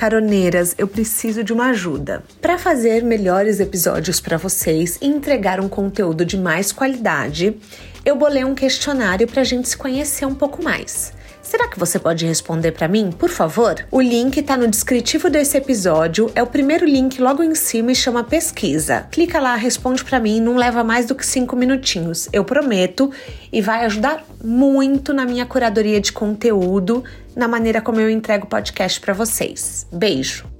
Caroneiras, eu preciso de uma ajuda. Para fazer melhores episódios para vocês e entregar um conteúdo de mais qualidade, eu bolei um questionário para a gente se conhecer um pouco mais. Será que você pode responder para mim, por favor? O link está no descritivo desse episódio, é o primeiro link logo em cima e chama pesquisa. Clica lá, responde para mim, não leva mais do que cinco minutinhos, eu prometo, e vai ajudar muito na minha curadoria de conteúdo, na maneira como eu entrego o podcast para vocês. Beijo!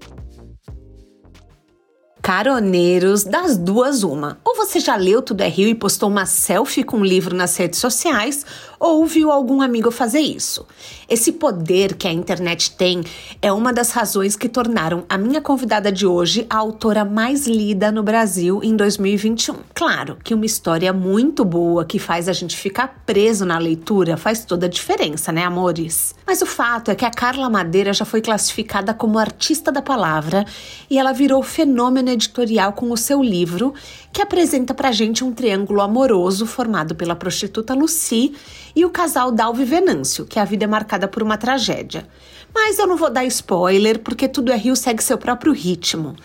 Caroneiros, das duas, uma. Ou você já leu Tudo é Rio e postou uma selfie com um livro nas redes sociais, ou viu algum amigo fazer isso. Esse poder que a internet tem é uma das razões que tornaram a minha convidada de hoje a autora mais lida no Brasil em 2021. Claro que uma história muito boa que faz a gente ficar preso na leitura faz toda a diferença, né, amores? Mas o fato é que a Carla Madeira já foi classificada como artista da palavra e ela virou fenômeno editorial com o seu livro, que apresenta pra gente um triângulo amoroso formado pela prostituta Lucy e o casal Dalvi Venâncio, que a vida é marcada por uma tragédia. Mas eu não vou dar spoiler, porque Tudo é Rio segue seu próprio ritmo.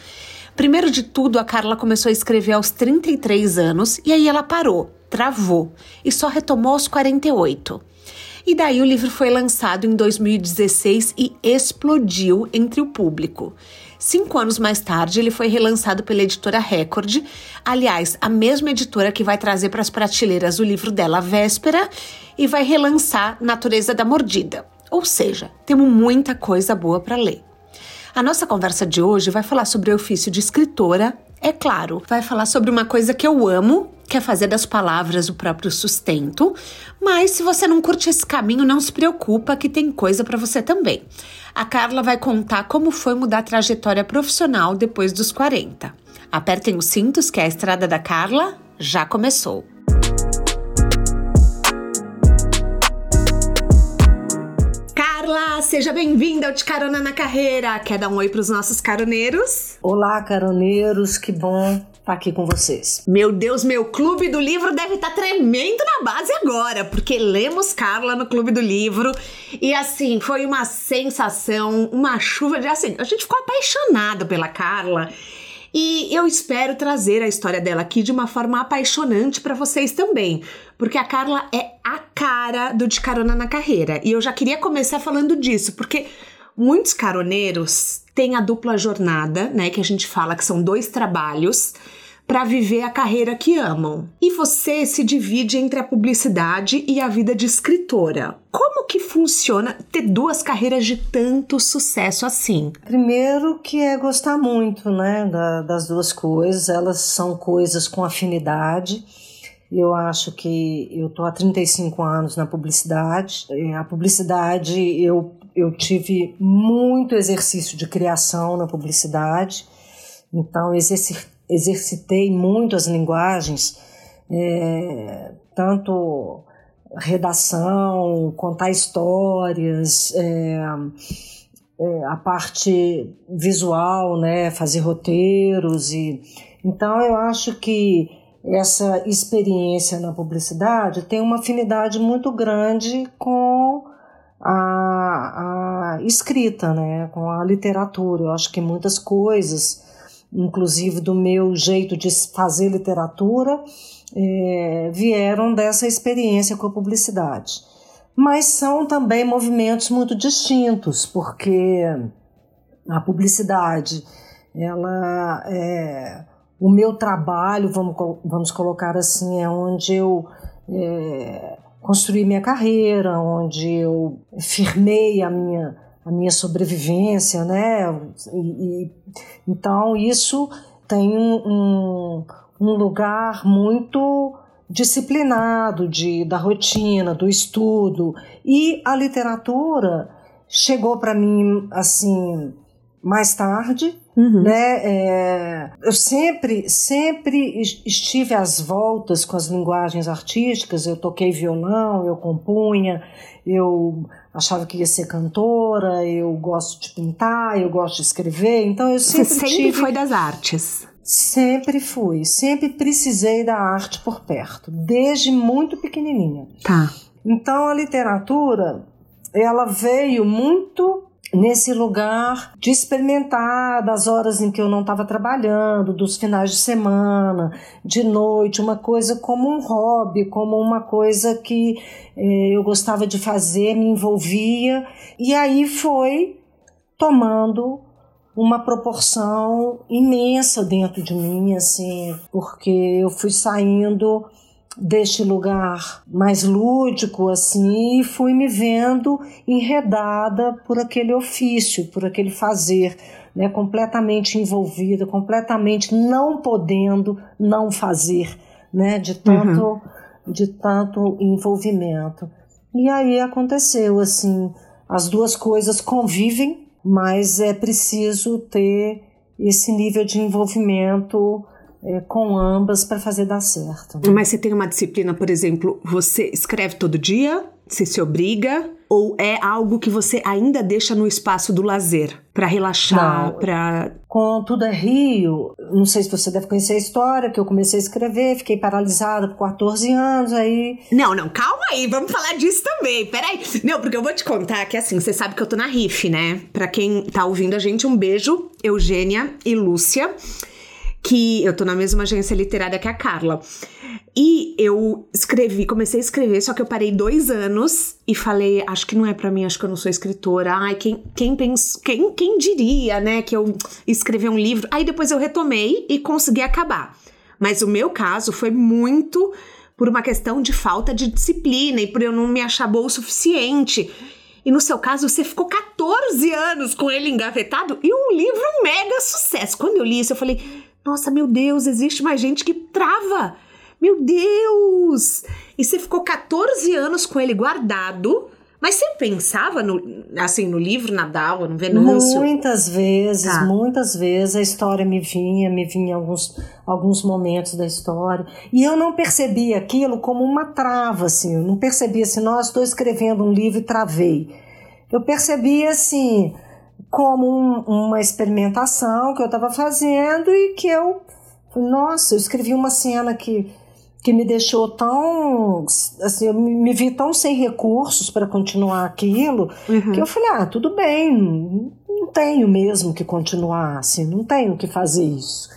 Primeiro de tudo, a Carla começou a escrever aos 33 anos e aí ela parou, travou e só retomou aos 48. E daí o livro foi lançado em 2016 e explodiu entre o público. Cinco anos mais tarde, ele foi relançado pela editora Record, aliás, a mesma editora que vai trazer para as prateleiras o livro dela, Véspera, e vai relançar Natureza da Mordida. Ou seja, temos muita coisa boa para ler. A nossa conversa de hoje vai falar sobre o ofício de escritora, é claro, vai falar sobre uma coisa que eu amo, que é fazer das palavras o próprio sustento, mas se você não curte esse caminho, não se preocupa que tem coisa para você também. A Carla vai contar como foi mudar a trajetória profissional depois dos 40. Apertem os cintos que a estrada da Carla já começou. Carla, seja bem-vinda ao De Carona na Carreira. Quer dar um oi para os nossos caroneiros? Olá, caroneiros, que bom estar aqui com vocês. Meu Deus, meu clube do livro deve estar tá tremendo na base agora, porque lemos Carla no clube do livro e assim, foi uma sensação, uma chuva de assim, a gente ficou apaixonado pela Carla. E eu espero trazer a história dela aqui de uma forma apaixonante para vocês também, porque a Carla é a cara do De Carona na Carreira. E eu já queria começar falando disso, porque muitos caroneiros têm a dupla jornada, né, que a gente fala que são dois trabalhos para viver a carreira que amam. E você se divide entre a publicidade e a vida de escritora. Como que funciona ter duas carreiras de tanto sucesso assim? Primeiro que é gostar muito, né, da, das duas coisas. Elas são coisas com afinidade. Eu acho que eu tô há 35 anos na publicidade. A publicidade eu eu tive muito exercício de criação na publicidade. Então exerci exercitei muito as linguagens, é, tanto redação, contar histórias, é, é, a parte visual, né, fazer roteiros e então eu acho que essa experiência na publicidade tem uma afinidade muito grande com a, a escrita, né, com a literatura. Eu acho que muitas coisas inclusive do meu jeito de fazer literatura, é, vieram dessa experiência com a publicidade. Mas são também movimentos muito distintos, porque a publicidade, ela é, o meu trabalho, vamos, vamos colocar assim, é onde eu é, construí minha carreira, onde eu firmei a minha a minha sobrevivência, né? E, e, então isso tem um, um lugar muito disciplinado de, da rotina, do estudo. E a literatura chegou para mim assim mais tarde, uhum. né? É, eu sempre, sempre estive às voltas com as linguagens artísticas. Eu toquei violão, eu compunha, eu achava que ia ser cantora, eu gosto de pintar, eu gosto de escrever. Então eu sempre Você sempre tive, foi das artes. Sempre fui, sempre precisei da arte por perto, desde muito pequenininha. Tá. Então a literatura, ela veio muito nesse lugar de experimentar das horas em que eu não estava trabalhando, dos finais de semana, de noite, uma coisa como um hobby, como uma coisa que eh, eu gostava de fazer, me envolvia, e aí foi tomando uma proporção imensa dentro de mim, assim, porque eu fui saindo deste lugar mais lúdico assim e fui me vendo enredada por aquele ofício, por aquele fazer, né, completamente envolvida, completamente não podendo não fazer, né, de tanto uhum. de tanto envolvimento. E aí aconteceu assim, as duas coisas convivem, mas é preciso ter esse nível de envolvimento é, com ambas para fazer dar certo. Mas você tem uma disciplina, por exemplo, você escreve todo dia, você se obriga, ou é algo que você ainda deixa no espaço do lazer para relaxar, para com tudo é Rio. Não sei se você deve conhecer a história que eu comecei a escrever, fiquei paralisada por 14 anos aí. Não, não, calma aí, vamos falar disso também. Peraí. Não, porque eu vou te contar que assim, você sabe que eu tô na RIF, né? Para quem tá ouvindo a gente, um beijo, Eugênia e Lúcia que eu tô na mesma agência literária que a Carla. E eu escrevi, comecei a escrever, só que eu parei dois anos e falei, acho que não é para mim, acho que eu não sou escritora. Ai, quem, quem, pens, quem, quem diria, né, que eu escrevi um livro? Aí depois eu retomei e consegui acabar. Mas o meu caso foi muito por uma questão de falta de disciplina e por eu não me achar boa o suficiente. E no seu caso, você ficou 14 anos com ele engavetado e um livro mega sucesso. Quando eu li isso, eu falei, nossa, meu Deus, existe mais gente que trava. Meu Deus! E você ficou 14 anos com ele guardado. Mas você pensava no, assim, no livro Nadal, no Venâncio? Muitas vezes, tá. muitas vezes a história me vinha, me vinha alguns, alguns momentos da história. E eu não percebia aquilo como uma trava, assim. Eu não percebia assim, nossa, estou escrevendo um livro e travei. Eu percebia assim, como um, uma experimentação que eu estava fazendo e que eu, nossa, eu escrevi uma cena que, que me deixou tão, assim, eu me vi tão sem recursos para continuar aquilo, uhum. que eu falei, ah, tudo bem, não tenho mesmo que continuar, assim, não tenho que fazer isso.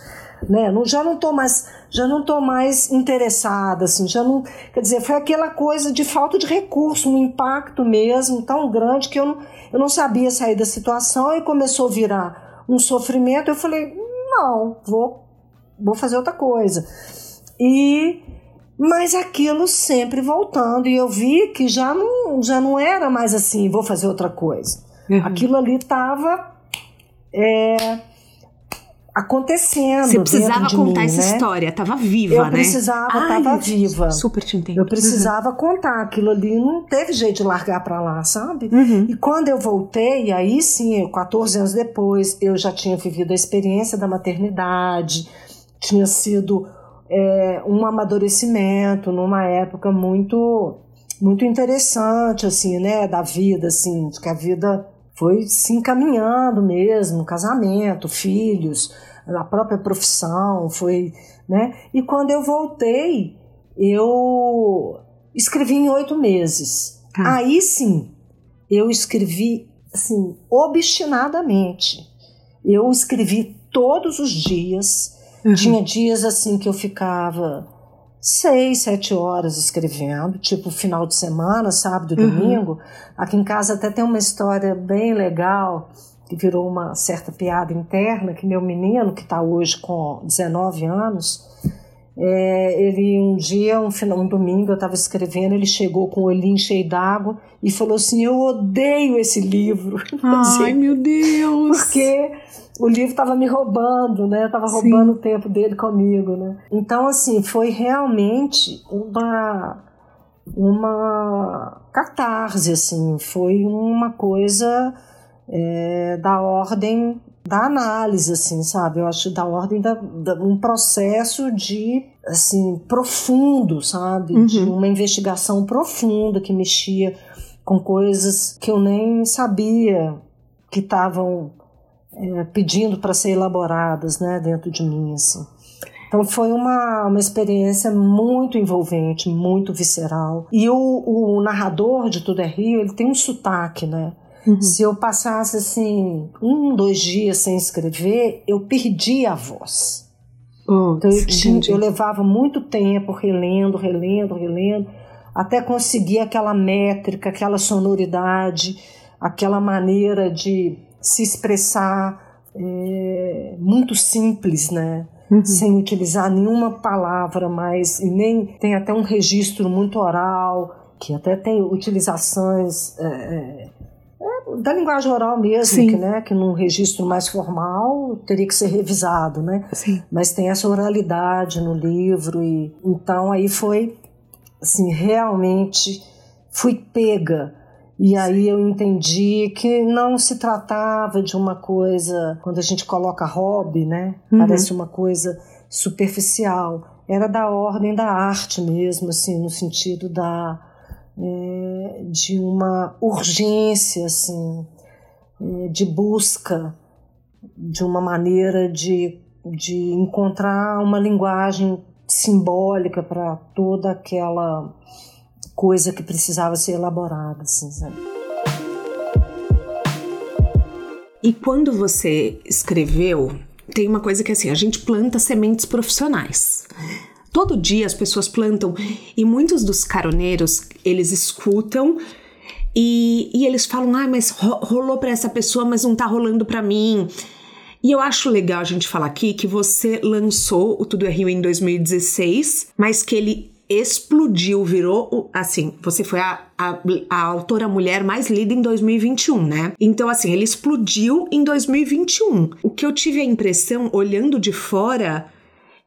Né? Não, já não estou mais já não tô mais interessada assim já não quer dizer foi aquela coisa de falta de recurso um impacto mesmo tão grande que eu não, eu não sabia sair da situação e começou a virar um sofrimento. Eu falei, não, vou, vou fazer outra coisa. E mas aquilo sempre voltando e eu vi que já não, já não era mais assim, vou fazer outra coisa. Uhum. Aquilo ali estava é, acontecendo. Você precisava contar mim, essa né? história, tava viva, eu né? Eu precisava, Ai, tava viva. Super te entendo. Eu precisava uhum. contar aquilo ali, não teve jeito de largar para lá, sabe? Uhum. E quando eu voltei, aí sim, 14 anos depois, eu já tinha vivido a experiência da maternidade, tinha sido é, um amadurecimento numa época muito muito interessante assim, né, da vida assim, de que a vida foi se encaminhando mesmo, casamento, filhos, a própria profissão, foi, né? E quando eu voltei, eu escrevi em oito meses. Tá. Aí sim, eu escrevi assim obstinadamente. Eu escrevi todos os dias. Uhum. Tinha dias assim que eu ficava seis, sete horas escrevendo, tipo final de semana, sábado uhum. domingo. Aqui em casa até tem uma história bem legal que virou uma certa piada interna, que meu menino, que está hoje com 19 anos, é, ele um dia, um, final, um domingo, eu estava escrevendo, ele chegou com o olhinho cheio d'água e falou assim, eu odeio esse livro. Ai, meu Deus! Porque o livro estava me roubando, né? Estava roubando o tempo dele comigo, né? Então, assim, foi realmente uma uma catarse, assim, foi uma coisa é, da ordem da análise, assim, sabe? Eu acho da ordem da, da um processo de, assim, profundo, sabe? Uhum. De uma investigação profunda que mexia com coisas que eu nem sabia que estavam é, pedindo para ser elaboradas, né, dentro de mim, assim. Então foi uma, uma experiência muito envolvente, muito visceral. E o, o narrador de Tudo é Rio, ele tem um sotaque, né? Uhum. Se eu passasse assim um, dois dias sem escrever, eu perdia a voz. Oh, então eu, tinha, eu levava muito tempo relendo, relendo, relendo, até conseguir aquela métrica, aquela sonoridade, aquela maneira de se expressar é, muito simples, né? Uhum. Sem utilizar nenhuma palavra mais, e nem tem até um registro muito oral, que até tem utilizações é, é, é da linguagem oral mesmo, que, né, que num registro mais formal teria que ser revisado, né? Sim. Mas tem essa oralidade no livro e então aí foi assim realmente fui pega e aí eu entendi que não se tratava de uma coisa, quando a gente coloca hobby, né? Uhum. Parece uma coisa superficial. Era da ordem da arte mesmo, assim, no sentido da é, de uma urgência, assim, é, de busca de uma maneira de, de encontrar uma linguagem simbólica para toda aquela coisa que precisava ser elaborada, assim, sabe? E quando você escreveu, tem uma coisa que é assim, a gente planta sementes profissionais. Todo dia as pessoas plantam e muitos dos caroneiros, eles escutam e, e eles falam: "Ah, mas rolou para essa pessoa, mas não tá rolando para mim". E eu acho legal a gente falar aqui que você lançou o Tudo é Rio em 2016, mas que ele explodiu, virou assim, você foi a, a, a, autora mulher mais lida em 2021, né? Então, assim, ele explodiu em 2021. O que eu tive a impressão, olhando de fora,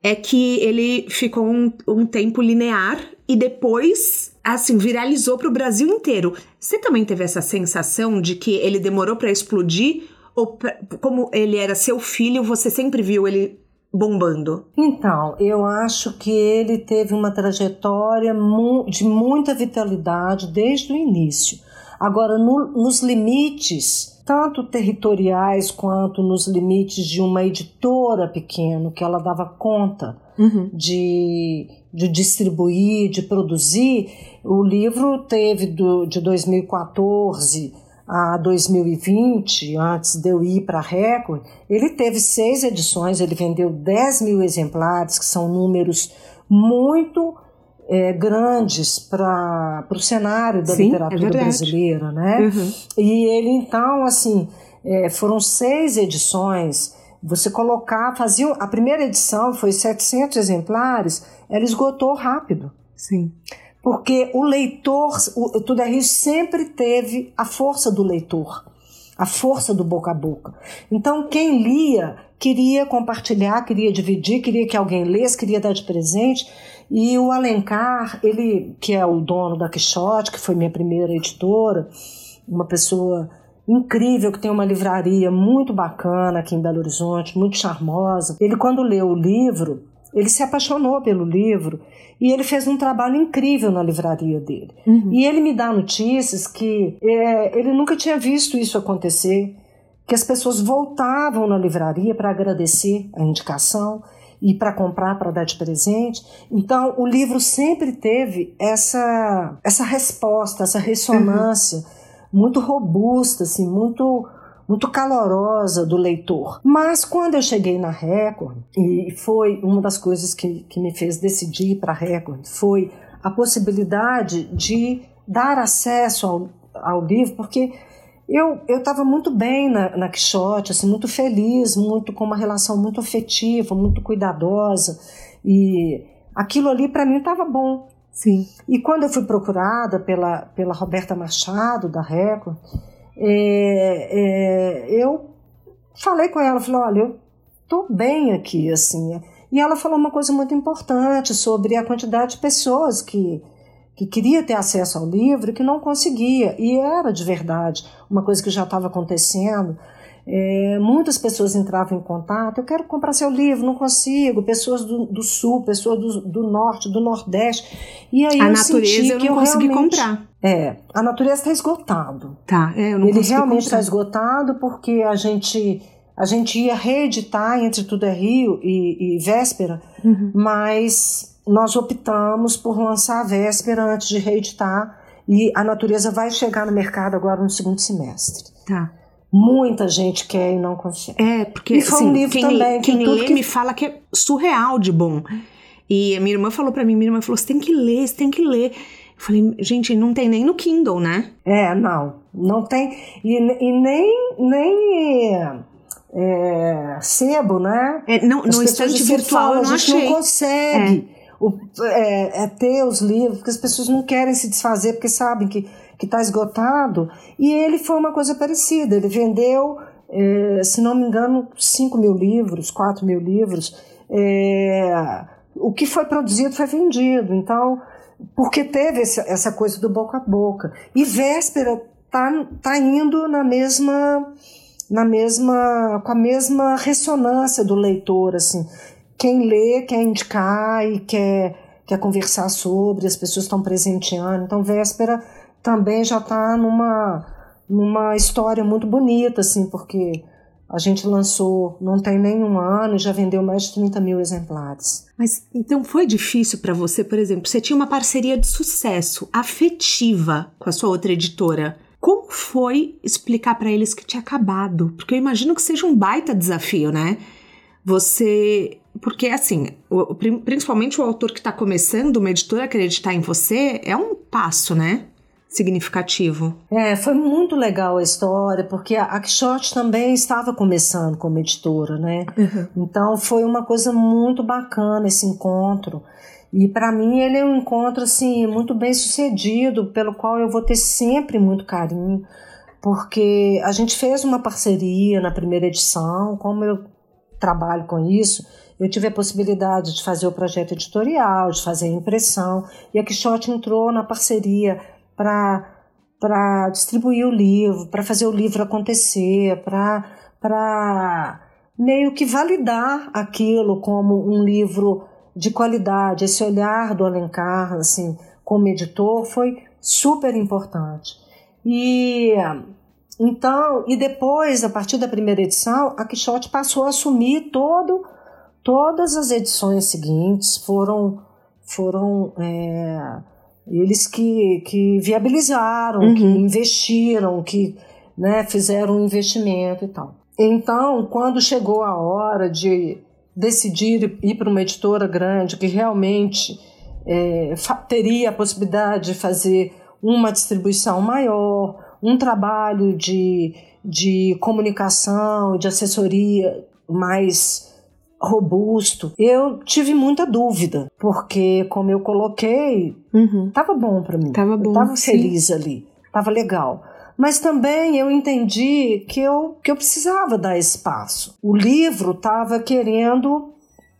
é que ele ficou um, um tempo linear e depois, assim, viralizou para o Brasil inteiro. Você também teve essa sensação de que ele demorou para explodir? Ou como ele era seu filho, você sempre viu ele bombando? Então, eu acho que ele teve uma trajetória de muita vitalidade desde o início. Agora, no, nos limites, tanto territoriais quanto nos limites de uma editora pequena, que ela dava conta uhum. de, de distribuir, de produzir, o livro teve do, de 2014 a 2020, antes de eu ir para a Record, ele teve seis edições, ele vendeu 10 mil exemplares, que são números muito é, grandes para o cenário da Sim, é literatura é brasileira, né? Uhum. E ele então, assim, é, foram seis edições. Você colocar, fazia a primeira edição foi 700 exemplares, ela esgotou rápido. Sim porque o leitor, o Tudarri sempre teve a força do leitor, a força do boca a boca. Então, quem lia queria compartilhar, queria dividir, queria que alguém lesse, queria dar de presente. E o Alencar, ele que é o dono da Quixote, que foi minha primeira editora, uma pessoa incrível que tem uma livraria muito bacana aqui em Belo Horizonte, muito charmosa. Ele quando leu o livro, ele se apaixonou pelo livro e ele fez um trabalho incrível na livraria dele. Uhum. E ele me dá notícias que é, ele nunca tinha visto isso acontecer, que as pessoas voltavam na livraria para agradecer a indicação e para comprar para dar de presente. Então, o livro sempre teve essa essa resposta, essa ressonância uhum. muito robusta, assim, muito muito calorosa do leitor. Mas quando eu cheguei na Record, e foi uma das coisas que, que me fez decidir para a Record, foi a possibilidade de dar acesso ao, ao livro, porque eu estava muito bem na, na Quixote, assim, muito feliz, muito com uma relação muito afetiva, muito cuidadosa, e aquilo ali para mim estava bom. Sim. E quando eu fui procurada pela, pela Roberta Machado, da Record, é, é, eu falei com ela, falei, olha, eu tô bem aqui, assim. E ela falou uma coisa muito importante sobre a quantidade de pessoas que, que queria ter acesso ao livro e que não conseguia. E era de verdade uma coisa que já estava acontecendo. É, muitas pessoas entravam em contato, eu quero comprar seu livro, não consigo. Pessoas do, do sul, pessoas do, do, norte, do nordeste. E aí a eu natureza eu não eu consegui comprar. É, a natureza está esgotado. Tá, é, eu não Ele realmente está esgotado porque a gente a gente ia reeditar entre Tudo é Rio e, e Véspera, Uhum. mas nós optamos por lançar a Véspera antes de reeditar e a natureza vai chegar no mercado agora no segundo semestre. Tá. Muita gente quer e não consegue. É, porque E foi assim, um livro quem, também que quem tudo lê que- me fala que é surreal de bom. E a minha irmã falou pra mim, minha irmã falou, você tem que ler, você tem que ler. Falei, gente, não tem nem no Kindle, né? É, não, não tem e, e nem nem é, sebo, né? É, não, As no estante virtual falam, eu não a gente achei. não consegue o- é, é ter os livros, porque as pessoas não querem se desfazer, porque sabem que está esgotado. E ele foi uma coisa parecida. Ele vendeu, é, se não me engano, 5 mil livros, 4 mil livros. É, o que foi produzido foi vendido. Então, porque teve essa coisa do boca a boca. E Véspera tá, tá indo na mesma na mesma com a mesma ressonância do leitor assim quem lê quer indicar e quer quer conversar sobre as pessoas estão presenteando então véspera também já está numa numa história muito bonita assim porque a gente lançou não tem nenhum ano e já vendeu mais de 30 mil exemplares Mas então foi difícil pra você, por exemplo, você tinha uma parceria de sucesso afetiva com a sua outra editora. Como foi explicar pra eles que tinha acabado? Porque eu imagino que seja um baita desafio, né? Você. Porque, assim, o- principalmente o autor que está começando, uma editora acreditar em você, é um passo, né? Significativo. É, foi muito legal a história, porque a Quixote também estava começando como editora, né? Então foi uma coisa muito bacana esse encontro. E para mim ele é um encontro assim muito bem sucedido, pelo qual eu vou ter sempre muito carinho, porque a gente fez uma parceria na primeira edição, como eu trabalho com isso, eu tive a possibilidade de fazer o projeto editorial, de fazer a impressão, e a Quixote entrou na parceria para distribuir o livro, para fazer o livro acontecer, para meio que validar aquilo como um livro de qualidade. Esse olhar do Alencar, assim, como editor, foi super importante. E então, e depois, a partir da primeira edição, a Quixote passou a assumir todo, todas as edições seguintes, foram, foram é, eles que, que viabilizaram, Uhum. que investiram, que né, fizeram um investimento e tal. Então, quando chegou a hora de decidir ir para uma editora grande que realmente é, teria a possibilidade de fazer uma distribuição maior, um trabalho de, de comunicação, de assessoria mais robusto, eu tive muita dúvida, porque como eu coloquei, Uhum. Tava bom para mim. Tava bom, Eu tava sim. feliz ali. Tava legal. Mas também eu entendi que eu, que eu precisava dar espaço. O livro tava querendo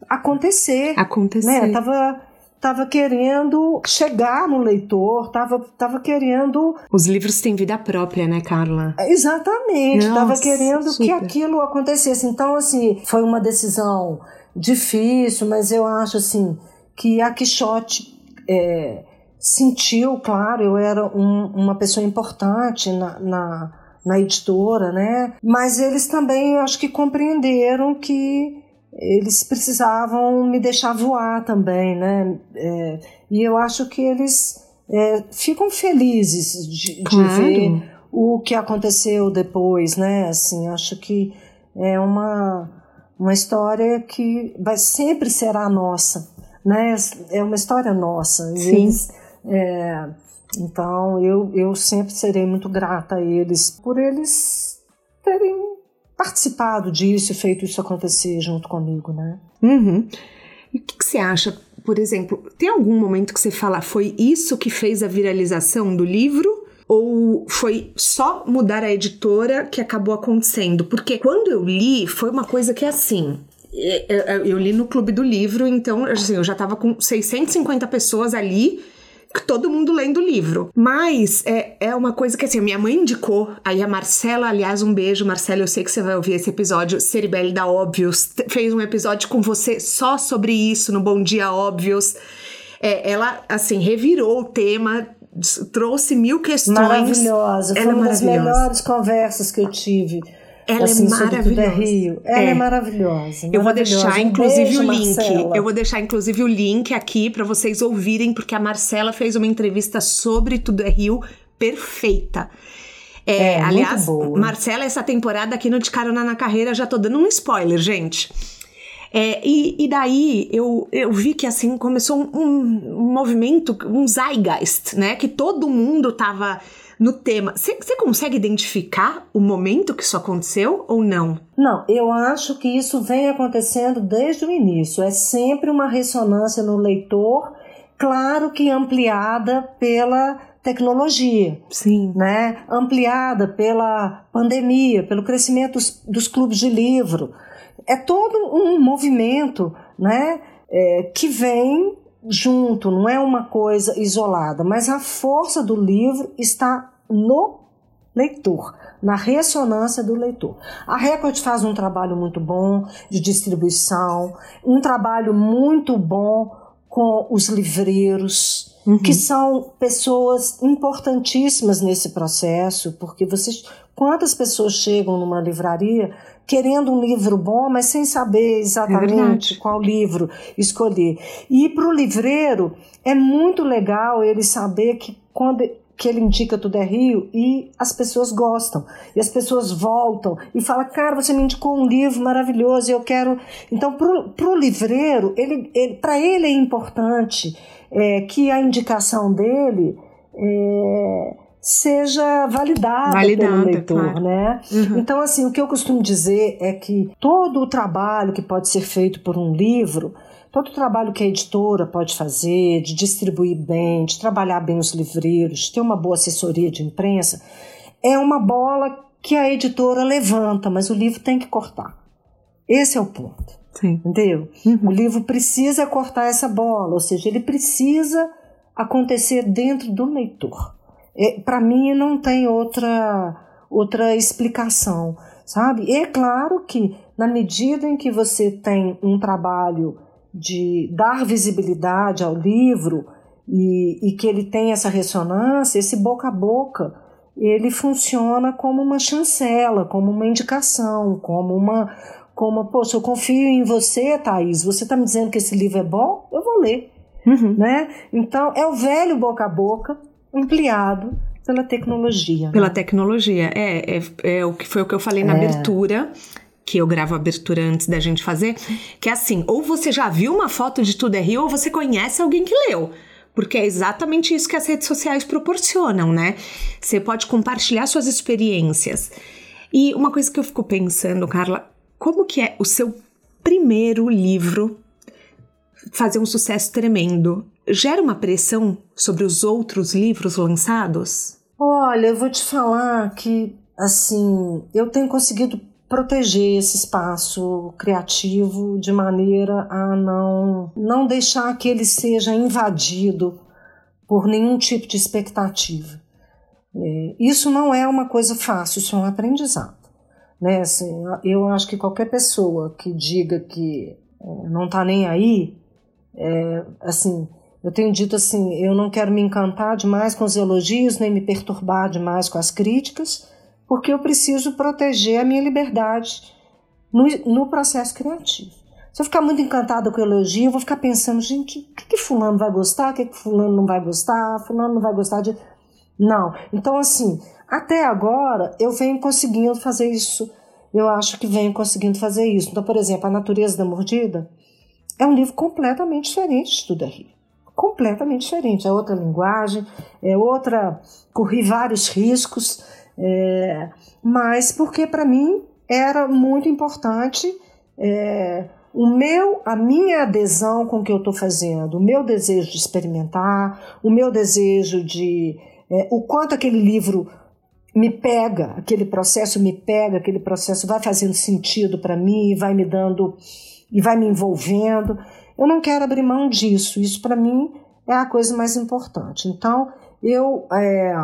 acontecer. Acontecer. Né? Tava, tava querendo chegar no leitor, tava, tava querendo. Os livros têm vida própria, né, Carla? Exatamente, Nossa, tava querendo que super. aquilo acontecesse. Então, assim, foi uma decisão difícil, mas eu acho assim que a Quixote é, sentiu, claro, eu era um- uma pessoa importante na, na, na editora, né? Mas eles também, eu acho que compreenderam que eles precisavam me deixar voar também, né? É, e eu acho que eles é, ficam felizes de, de Claro. ver o que aconteceu depois, né? Assim, acho que é uma, uma história que vai sempre será nossa, né? É uma história nossa. Sim. eles, é, então eu, eu sempre serei muito grata a eles por eles terem participado disso feito isso acontecer junto comigo, né? Uhum. E o que, que você acha, por exemplo, tem algum momento que você fala, foi isso que fez a viralização do livro? Ou foi só mudar a editora que acabou acontecendo? Porque quando eu li, foi uma coisa que assim. é, é, Eu li no clube do livro, então assim, eu já tava com 650 pessoas ali todo mundo lendo o livro. Mas é, é uma coisa que assim, minha mãe indicou, aí a Marcela, aliás, um beijo, Marcela, eu sei que você vai ouvir esse episódio, Ceribelli da Óbvios, fez um episódio com você só sobre isso no Bom Dia Óbvios. É, ela, assim, revirou o tema, trouxe mil questões. Maravilhosa, foi uma das melhores conversas que eu tive ela assim, é maravilhosa. É Rio. Ela é, é maravilhosa. Eu vou deixar, inclusive, beijo, o link. Marcela. Eu vou deixar, inclusive, o link aqui para vocês ouvirem, porque a Marcela fez uma entrevista sobre Tudo é Rio perfeita. É, é aliás, Marcela, essa temporada aqui no De Carona na Carreira, já tô dando um spoiler, gente. É, e, e, daí eu, eu vi que assim começou um, um, movimento, um zeitgeist, né? Que todo mundo tava no tema. Você consegue identificar o momento que isso aconteceu ou não? Não, eu acho que isso vem acontecendo desde o início. É sempre uma ressonância no leitor, claro que ampliada pela tecnologia, sim, né? Ampliada pela pandemia, pelo crescimento dos, dos clubes de livro. É todo um movimento, né? É, que vem junto, não é uma coisa isolada, mas a força do livro está no leitor, na ressonância do leitor. A Record faz um trabalho muito bom de distribuição, um trabalho muito bom com os livreiros, uhum. que são pessoas importantíssimas nesse processo, porque vocês quantas pessoas chegam numa livraria querendo um livro bom, mas sem saber exatamente é qual livro escolher. E para o livreiro é muito legal ele saber que quando que ele indica Tudo é Rio e as pessoas gostam. E as pessoas voltam e falam, cara, você me indicou um livro maravilhoso e eu quero... Então, para o livreiro, ele, ele, para ele é importante é, que a indicação dele... É, seja validada, validada pelo leitor, claro. né? Uhum. Então, assim, o que eu costumo dizer é que todo o trabalho que pode ser feito por um livro todo o trabalho que a editora pode fazer, de distribuir bem, de trabalhar bem os livreiros, ter uma boa assessoria de imprensa, é uma bola que a editora levanta, mas o livro tem que cortar. Esse é o ponto. Sim. Entendeu? Uhum. O livro precisa cortar essa bola, ou seja, ele precisa acontecer dentro do leitor. É, Para mim, não tem outra, outra explicação, sabe? E é claro que, na medida em que você tem um trabalho de dar visibilidade ao livro e, e que ele tem essa ressonância, esse boca a boca, ele funciona como uma chancela, como uma indicação, como uma. Como, poxa, eu confio em você, Thaís. Você está me dizendo que esse livro é bom? Eu vou ler. Uhum. Né? Então, é o velho boca a boca ampliado pela tecnologia. Pela né? tecnologia, é, é, é, o que foi o que eu falei na é. abertura que eu gravo a abertura antes da gente fazer, que é assim, ou você já viu uma foto de Tudo é Rio, ou você conhece alguém que leu. Porque é exatamente isso que as redes sociais proporcionam, né? Você pode compartilhar suas experiências. E uma coisa que eu fico pensando, Carla, como que é o seu primeiro livro fazer um sucesso tremendo? Gera uma pressão sobre os outros livros lançados? Olha, eu vou te falar que, assim, eu tenho conseguido proteger esse espaço criativo de maneira a não, não deixar que ele seja invadido por nenhum tipo de expectativa. É, isso não é uma coisa fácil, isso é um aprendizado. Né? Assim, eu acho que qualquer pessoa que diga que é, não está nem aí, é, assim, eu tenho dito assim, eu não quero me encantar demais com os elogios, nem me perturbar demais com as críticas, porque eu preciso proteger a minha liberdade no, no processo criativo. Se eu ficar muito encantada com o elogio, eu vou ficar pensando, gente, o que, que fulano vai gostar, o que, que fulano não vai gostar, fulano não vai gostar de... Não. Então, assim, até agora eu venho conseguindo fazer isso. Eu acho que venho conseguindo fazer isso. Então, por exemplo, A Natureza da Mordida é um livro completamente diferente de Tudo Rio. Completamente diferente. É outra linguagem, é outra... Corri vários riscos, é, mas porque para mim era muito importante é, o meu, a minha adesão com o que eu estou fazendo, o meu desejo de experimentar, o meu desejo de é, o quanto aquele livro me pega, aquele processo me pega, aquele processo vai fazendo sentido para mim, vai me dando e vai me envolvendo. Eu não quero abrir mão disso. Isso para mim é a coisa mais importante. Então, eu é,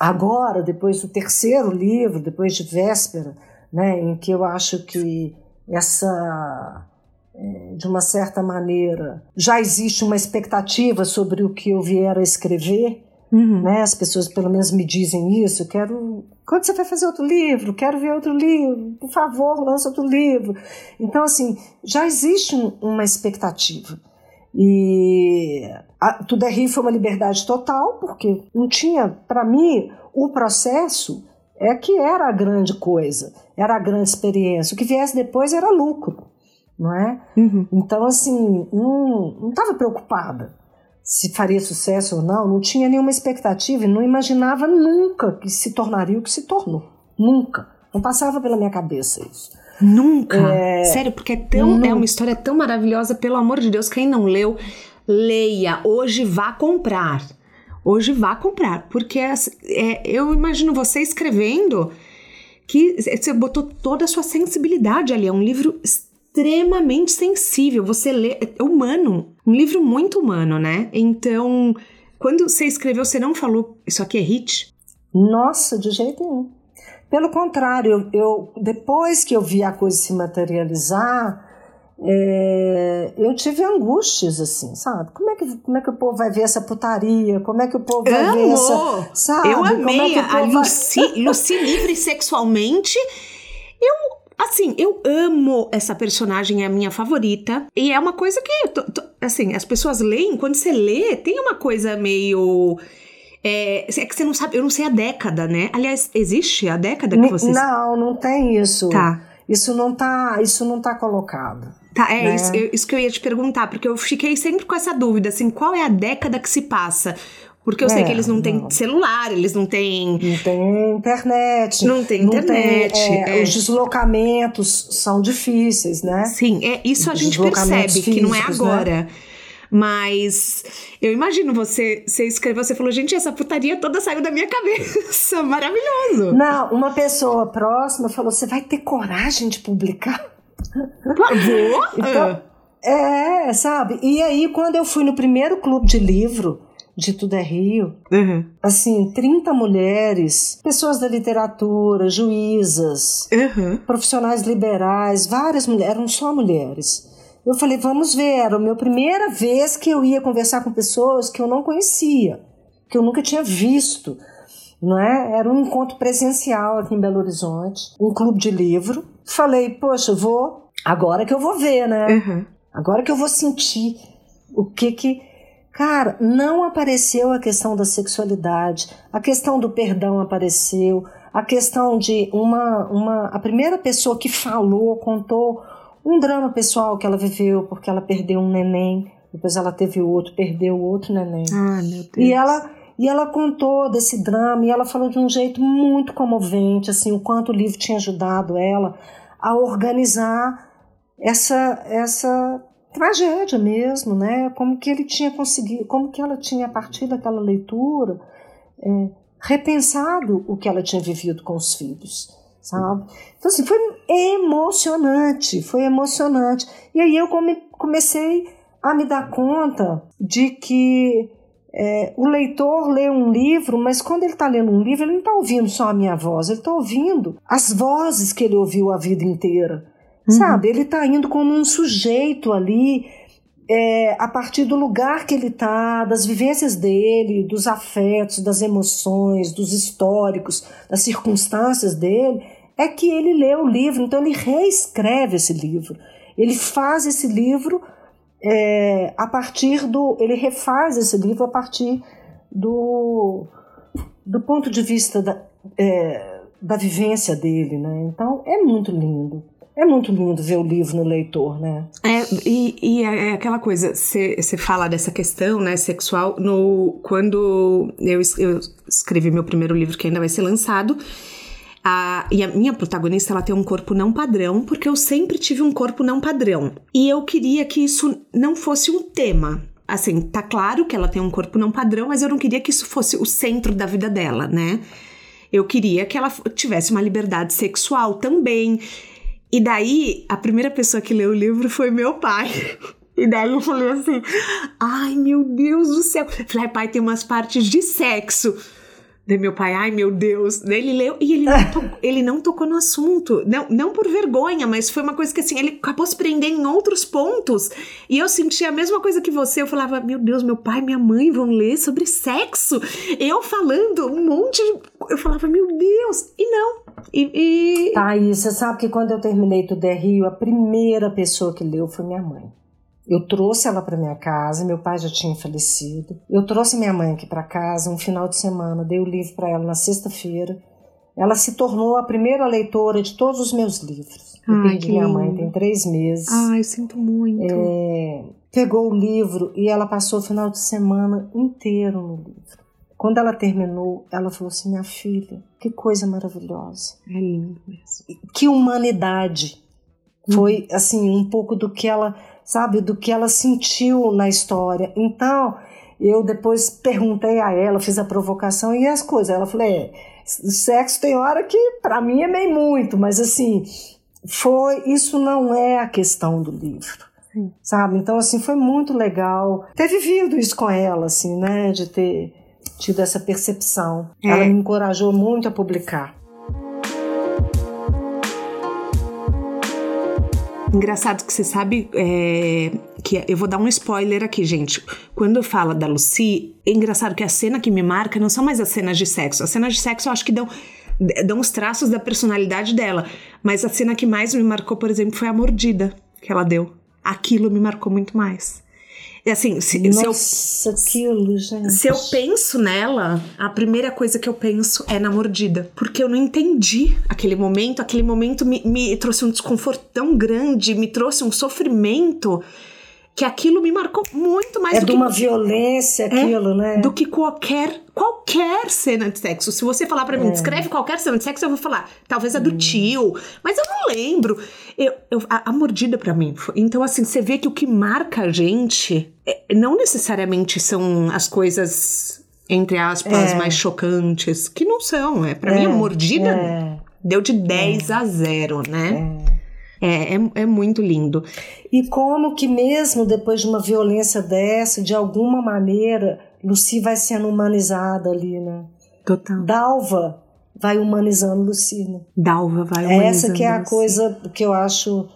agora, depois do terceiro livro, depois de Véspera, né, em que eu acho que essa é, de uma certa maneira já existe uma expectativa sobre o que eu vier a escrever, uhum. né? As pessoas pelo menos me dizem isso. Quero quando você vai fazer outro livro? Quero ver outro livro. Por favor, lança outro livro. Então assim já existe uma expectativa. E a, Tudo é foi uma liberdade total, porque não tinha, para mim, o processo é que era a grande coisa, era a grande experiência. O que viesse depois era lucro, não é? Uhum. Então, assim, não estava preocupada se faria sucesso ou não, não tinha nenhuma expectativa e não imaginava nunca que se tornaria o que se tornou. Nunca. Não passava pela minha cabeça isso. Nunca. É... Sério, porque é tão é uma história tão maravilhosa, pelo amor de Deus, quem não leu, leia. Hoje vá comprar. Hoje vá comprar, porque é, é, eu imagino você escrevendo que você botou toda a sua sensibilidade ali. É um livro extremamente sensível. Você lê, é humano, um livro muito humano, né? Então, quando você escreveu, você não falou isso aqui é hit? Nossa, de jeito nenhum. Pelo contrário, eu, depois que eu vi a coisa se materializar, é, eu tive angústias, assim, sabe? Como é, que, como é que o povo vai ver essa putaria? Como é que o povo vai Amo. ver essa. Sabe? Eu amei é a Lucy, vai... Lucy livre sexualmente. Eu Assim, eu amo essa personagem, é a minha favorita. E é uma coisa que, assim, as pessoas leem, quando você lê, tem uma coisa meio é, é, que você não sabe, eu não sei a década, né? Aliás, existe a década que você. Não, não tem isso. Tá. Isso não tá, isso não tá colocado. Tá, é né? isso, isso que eu ia te perguntar, porque eu fiquei sempre com essa dúvida, assim, qual é a década que se passa? Porque eu é, sei que eles não têm não. celular, eles não têm. Não tem internet. Não tem internet. Tem, é, é. Os deslocamentos são difíceis, né? Sim, é, isso a gente percebe físicos, que não é agora. Né? Mas eu imagino você, você escreveu, você falou, gente, essa putaria toda saiu da minha cabeça. Maravilhoso. Não, uma pessoa próxima falou: você vai ter coragem de publicar? Vou? então, é, sabe? E aí, quando eu fui no primeiro clube de livro de Tudo é Rio, uhum. assim, 30 mulheres, pessoas da literatura, juízas, uhum. profissionais liberais, várias mulheres, eram só mulheres. Eu falei, vamos ver, era a minha primeira vez que eu ia conversar com pessoas que eu não conhecia, que eu nunca tinha visto. Não é? Era um encontro presencial aqui em Belo Horizonte, um clube de livro. Falei, poxa, vou, agora que eu vou ver, né? Uhum. Agora que eu vou sentir o que que. Cara, não apareceu a questão da sexualidade, a questão do perdão apareceu, a questão de uma. uma a primeira pessoa que falou, contou um drama pessoal que ela viveu porque ela perdeu um neném, depois ela teve outro, perdeu outro neném. Ah, meu Deus. E ela e ela contou desse drama e ela falou de um jeito muito comovente, assim, o quanto o livro tinha ajudado ela a organizar essa essa tragédia mesmo, né? Como que ele tinha conseguido, como que ela tinha a partir daquela leitura é, repensado o que ela tinha vivido com os filhos sabe? Então, assim, foi emocionante, foi emocionante. E aí eu come, comecei a me dar conta de que é, o leitor lê um livro, mas quando ele está lendo um livro, ele não está ouvindo só a minha voz, ele está ouvindo as vozes que ele ouviu a vida inteira, uhum. sabe? Ele está indo como um sujeito ali, é, a partir do lugar que ele está, das vivências dele, dos afetos, das emoções, dos históricos, das circunstâncias dele, é que ele lê o livro. Então ele reescreve esse livro. Ele faz esse livro é, a partir do. Ele refaz esse livro a partir do, do ponto de vista da, é, da vivência dele. Né? Então é muito lindo. É muito lindo ver o livro no leitor, né? É, e, e é, é aquela coisa, você fala dessa questão, né, sexual, no, quando eu, eu escrevi meu primeiro livro, que ainda vai ser lançado, a, e a minha protagonista ela tem um corpo não padrão, porque eu sempre tive um corpo não padrão. E eu queria que isso não fosse um tema. Assim, tá claro que ela tem um corpo não padrão, mas eu não queria que isso fosse o centro da vida dela, né? Eu queria que ela tivesse uma liberdade sexual também. E daí, a primeira pessoa que leu o livro foi meu pai. E daí eu falei assim: ai meu Deus do céu. Falei, pai, tem umas partes de sexo. Daí meu pai, ai meu Deus. Daí ele leu e ele não, tocou, ele não tocou no assunto. Não, não por vergonha, mas foi uma coisa que assim, ele acabou se prendendo em outros pontos. E eu senti a mesma coisa que você. Eu falava, meu Deus, meu pai e minha mãe vão ler sobre sexo. Eu falando um monte de. Eu falava, meu Deus. E não. E. e... Tá, e você sabe que quando eu terminei tudo é Rio, a primeira pessoa que leu foi minha mãe. Eu trouxe ela para minha casa, meu pai já tinha falecido. Eu trouxe minha mãe aqui para casa um final de semana, dei o livro para ela na sexta-feira. Ela se tornou a primeira leitora de todos os meus livros. Eu Ai, perdi minha mãe tem três meses. Ai, sinto muito. É, pegou o livro e ela passou o final de semana inteiro no livro. Quando ela terminou, ela falou assim: Minha filha, que coisa maravilhosa. É lindo mesmo. Que humanidade. Foi, assim, um pouco do que ela sabe, do que ela sentiu na história. Então, eu depois perguntei a ela, fiz a provocação e as coisas. Ela falou: é, sexo tem hora que para mim é meio muito, mas assim, foi, isso não é a questão do livro. Sim. Sabe? Então, assim, foi muito legal ter vivido isso com ela, assim, né? De ter tido essa percepção. É. Ela me encorajou muito a publicar. Engraçado que você sabe é, que eu vou dar um spoiler aqui, gente. Quando fala da Lucy, é engraçado que a cena que me marca não são mais as cenas de sexo. As cenas de sexo eu acho que dão, dão os traços da personalidade dela. Mas a cena que mais me marcou, por exemplo, foi a mordida que ela deu. Aquilo me marcou muito mais. E assim, se, Nossa, se eu, aquilo. Se eu penso nela, a primeira coisa que eu penso é na mordida. Porque eu não entendi aquele momento. Aquele momento me, me trouxe um desconforto tão grande, me trouxe um sofrimento que aquilo me marcou muito mais é do de que uma violência aquilo, é, né? Do que qualquer qualquer cena de sexo. Se você falar para mim, é. descreve qualquer cena de sexo, eu vou falar, talvez a do hum. tio, mas eu não lembro. Eu, eu a, a, mordida para mim. Então assim, você vê que o que marca a gente é, não necessariamente são as coisas entre aspas é. mais chocantes, que não são, é para mim a é, mordida deu de 10 a 0, né? É, é, é, muito lindo. E como que mesmo depois de uma violência dessa, de alguma maneira, Lucy vai sendo humanizada ali, né? Total. Dalva vai humanizando Lucy, né? Dalva vai humanizando Essa que é a Lucy. coisa que eu acho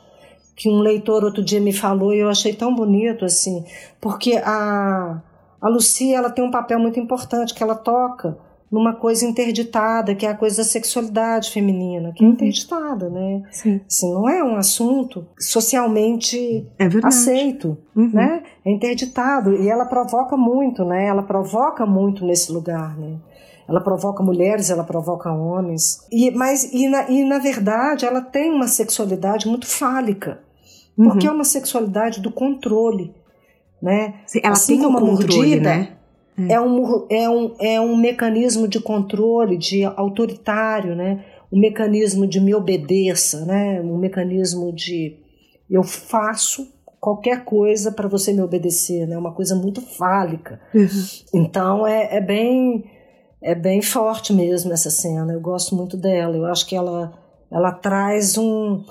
que um leitor outro dia me falou e eu achei tão bonito, assim, porque a, a Lucy, ela tem um papel muito importante que ela toca numa coisa interditada, que é a coisa da sexualidade feminina, que é uhum. interditada, né? Sim. Assim, não é um assunto socialmente é aceito, uhum. né? É interditado e ela provoca muito, né? Ela provoca muito nesse lugar, né? Ela provoca mulheres, ela provoca homens. E, mas, e na, e na verdade, ela tem uma sexualidade muito fálica. Porque uhum. é uma sexualidade do controle. Né? Ela assim tem como um controle, mordida, né? É. é, um, é, um, é um mecanismo de controle, de autoritário, né? um mecanismo de me obedeça, né? um mecanismo de eu faço qualquer coisa para você me obedecer, né? uma coisa muito fálica. Uhum. Então é, é, bem, é bem forte mesmo essa cena, eu gosto muito dela, eu acho que ela, ela traz um,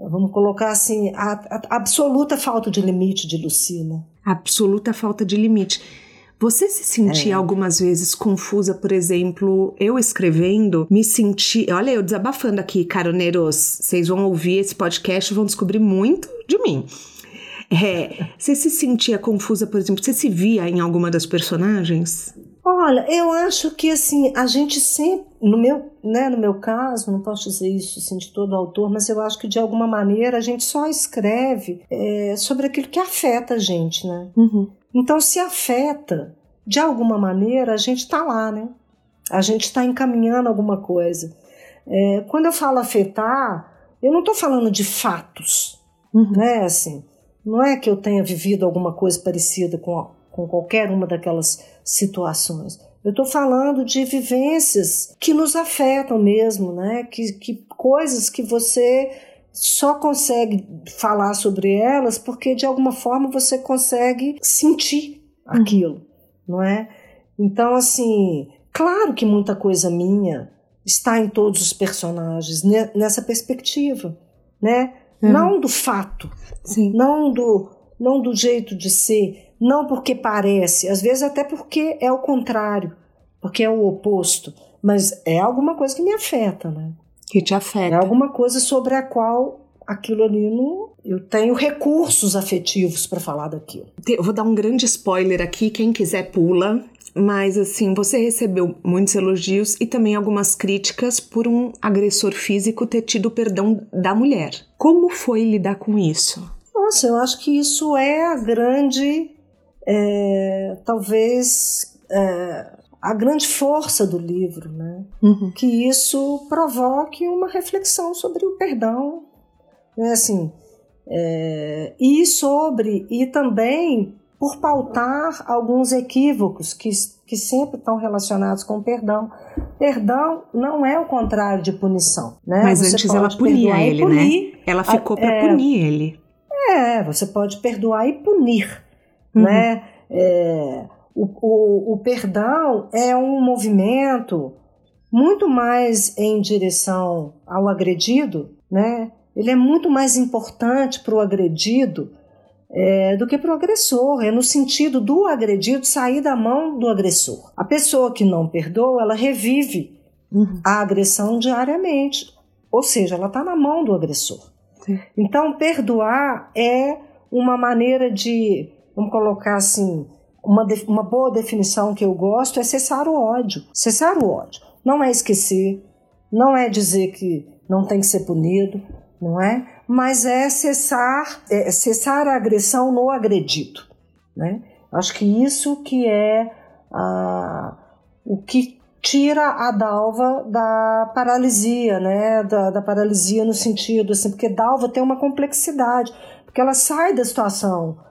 vamos colocar assim, a, a absoluta falta de limite de Lucina. Absoluta falta de limite. Você se sentia é. algumas vezes confusa, por exemplo, eu escrevendo, me senti. Olha, eu desabafando aqui, caroneiros. Vocês vão ouvir esse podcast e vão descobrir muito de mim. É, você se sentia confusa, por exemplo, você se via em alguma das personagens? Olha, eu acho que assim, a gente sempre, no meu, né, no meu caso, não posso dizer isso assim, de todo autor, mas eu acho que de alguma maneira a gente só escreve é, sobre aquilo que afeta a gente, né? Uhum. Então, se afeta, de alguma maneira, a gente está lá, né? A gente está encaminhando alguma coisa. É, quando eu falo afetar, eu não estou falando de fatos, uhum. né? Assim, não é que eu tenha vivido alguma coisa parecida com, com qualquer uma daquelas situações. Eu estou falando de vivências que nos afetam mesmo, né? Que, que coisas que você só consegue falar sobre elas porque de alguma forma você consegue sentir uhum. aquilo, não é? Então, assim, claro que muita coisa minha está em todos os personagens nessa perspectiva, né? Uhum. Não do fato, Sim. não do não do jeito de ser, não porque parece, às vezes até porque é o contrário, porque é o oposto, mas é alguma coisa que me afeta, né? Que te afeta. É alguma coisa sobre a qual aquilo ali não. Eu tenho recursos afetivos para falar daquilo. Eu vou dar um grande spoiler aqui, quem quiser pula. Mas assim, você recebeu muitos elogios e também algumas críticas por um agressor físico ter tido perdão da mulher. Como foi lidar com isso? Nossa, eu acho que isso é a grande, é, talvez, é, a grande força do livro, né? Uhum. Que isso provoque uma reflexão sobre o perdão né, assim, é, e sobre, e também por pautar alguns equívocos que, que sempre estão relacionados com perdão. Perdão não é o contrário de punição. Né? Mas você antes ela punia ele, né? punir, né? Ela ficou para é, punir ele. É, você pode perdoar e punir. Uhum. Né? É, o, o, o perdão é um movimento muito mais em direção ao agredido, né? ele é muito mais importante para o agredido é, do que para o agressor. É no sentido do agredido sair da mão do agressor. A pessoa que não perdoa, ela revive uhum. a agressão diariamente. Ou seja, ela está na mão do agressor. Sim. Então, perdoar é uma maneira de, vamos colocar assim, uma, uma boa definição que eu gosto é cessar o ódio. Cessar o ódio. Não é esquecer, não é dizer que não tem que ser punido, não é? Mas é cessar, é cessar a agressão no agredido, né? Acho que isso que é ah, o que tira a Dalva da paralisia, né? Da, da, paralisia no sentido assim, porque Dalva tem uma complexidade, porque ela sai da situação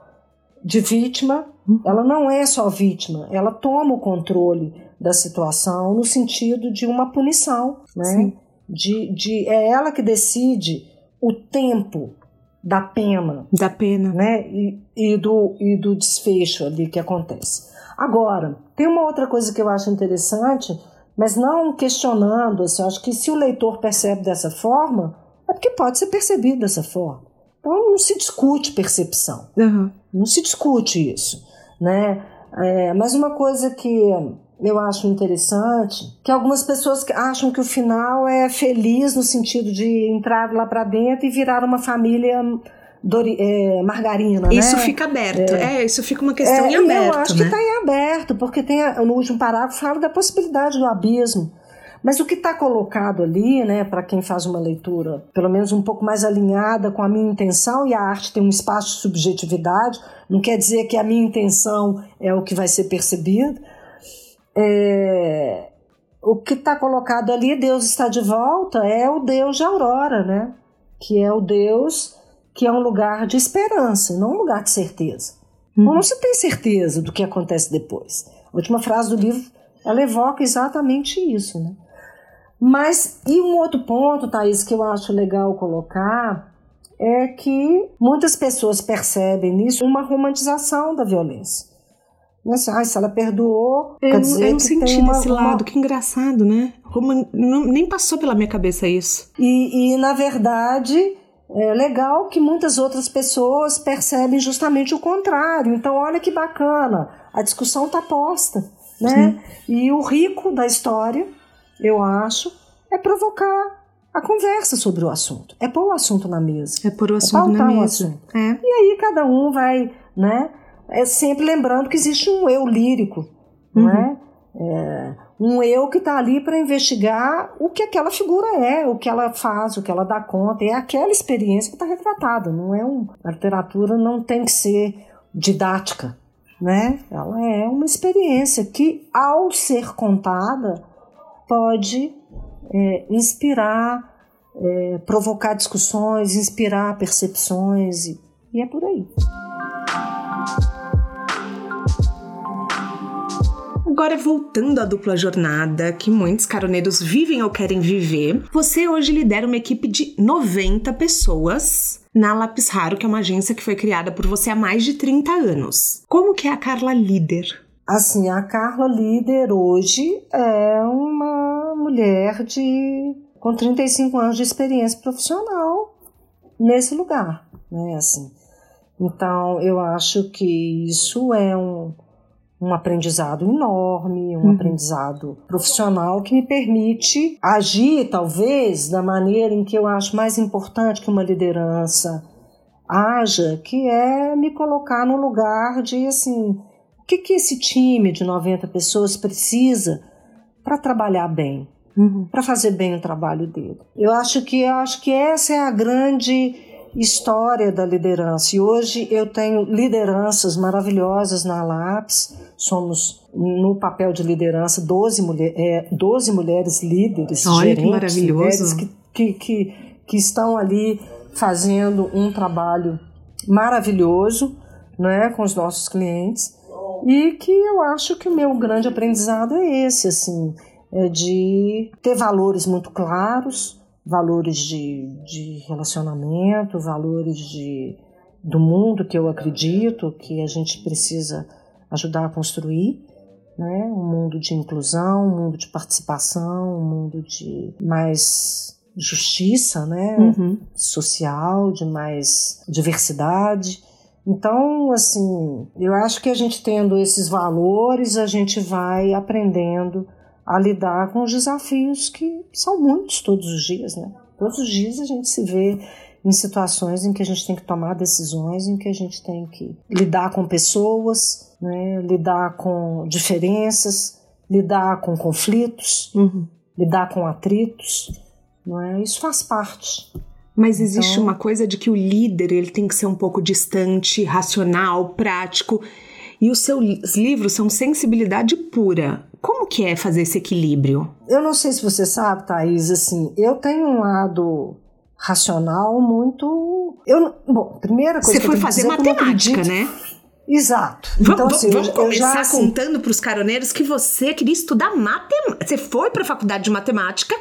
de vítima, ela não é só vítima, ela toma o controle da situação no sentido de uma punição, né? De, de, é ela que decide o tempo da pena. Da pena. Né? E, e, do, e do desfecho ali que acontece. Agora, tem uma outra coisa que eu acho interessante, mas não questionando, assim, acho que se o leitor percebe dessa forma, é porque pode ser percebido dessa forma. Então não se discute percepção. Uhum. Não se discute isso. Né? É, mas uma coisa que eu acho interessante que algumas pessoas acham que o final é feliz no sentido de entrar lá para dentro e virar uma família Dori, é, margarina. Isso né? fica aberto. É. é. isso fica uma questão é, em aberto. Eu acho né? que está em aberto, porque tem no último parágrafo fala da possibilidade do abismo. Mas o que está colocado ali, né, para quem faz uma leitura pelo menos um pouco mais alinhada com a minha intenção, e a arte tem um espaço de subjetividade, não quer dizer que a minha intenção é o que vai ser percebido, é, o que está colocado ali, Deus está de volta, é o Deus de Aurora, né? Que é o Deus que é um lugar de esperança, não um lugar de certeza. Uhum. Não se tem certeza do que acontece depois. A última frase do livro, ela evoca exatamente isso, né? Mas, e um outro ponto, Thaís, que eu acho legal colocar, é que muitas pessoas percebem nisso uma romantização da violência. Mas, ai, se ela perdoou. Eu, quer dizer eu não senti uma, desse lado, uma... que engraçado, né? Não, nem passou pela minha cabeça isso. E, e, na verdade, é legal que muitas outras pessoas percebem justamente o contrário. Então, olha que bacana, a discussão está posta. Né? E o rico da história, eu acho, é provocar a conversa sobre o assunto. É pôr o assunto na mesa. É pôr o é assunto é na mesa. É. E aí cada um vai, né? é sempre lembrando que existe um eu lírico, uhum. não é? é? Um eu que está ali para investigar o que aquela figura é, o que ela faz, o que ela dá conta. É aquela experiência que está retratada. Não é um, a literatura não tem que ser didática, né? Ela é uma experiência que, ao ser contada, pode é, inspirar, é, provocar discussões, inspirar percepções e, e é por aí. Agora, voltando à dupla jornada que muitos caroneiros vivem ou querem viver, você hoje lidera uma equipe de 90 pessoas na Lápis Raro, que é uma agência que foi criada por você há mais de 30 anos. Como que é a Carla líder? Assim, a Carla líder hoje é uma mulher de com 35 anos de experiência profissional nesse lugar, né? Assim, Então, eu acho que isso é um, um aprendizado enorme, um uhum. aprendizado profissional que me permite agir, talvez, da maneira em que eu acho mais importante que uma liderança haja, que é me colocar no lugar de, assim, que, que esse time de 90 pessoas precisa para trabalhar bem, uhum. para fazer bem o trabalho dele. Eu acho que eu acho que essa é a grande história da liderança. E hoje eu tenho lideranças maravilhosas na LAPS. Somos, no papel de liderança, 12, mulher, é, 12 mulheres líderes, Olha, gerentes, que maravilhoso. que, que, que, que estão ali fazendo um trabalho maravilhoso né, com os nossos clientes e que eu acho que o meu grande aprendizado é esse, assim, é de ter valores muito claros, valores de, de relacionamento, valores de, do mundo que eu acredito que a gente precisa ajudar a construir, né? um mundo de inclusão, um mundo de participação, um mundo de mais justiça né? Uhum. social, de mais diversidade. Então, assim, eu acho que a gente tendo esses valores, a gente vai aprendendo a lidar com os desafios que são muitos todos os dias, né? Todos os dias a gente se vê em situações em que a gente tem que tomar decisões, em que a gente tem que lidar com pessoas, né? lidar com diferenças, lidar com conflitos, uhum. lidar com atritos. Não é? Isso faz parte. Mas existe então... uma coisa de que o líder ele tem que ser um pouco distante, racional, prático. E os seus livros são sensibilidade pura. Como que é fazer esse equilíbrio? Eu não sei se você sabe, Thaís, assim, eu tenho um lado racional muito. Eu, bom, primeira coisa você foi fazer é matemática, né? Exato. Vamos, então, assim, vamos começar já, assim, contando para os caroneiros que você queria estudar matemática. Você foi para a faculdade de matemática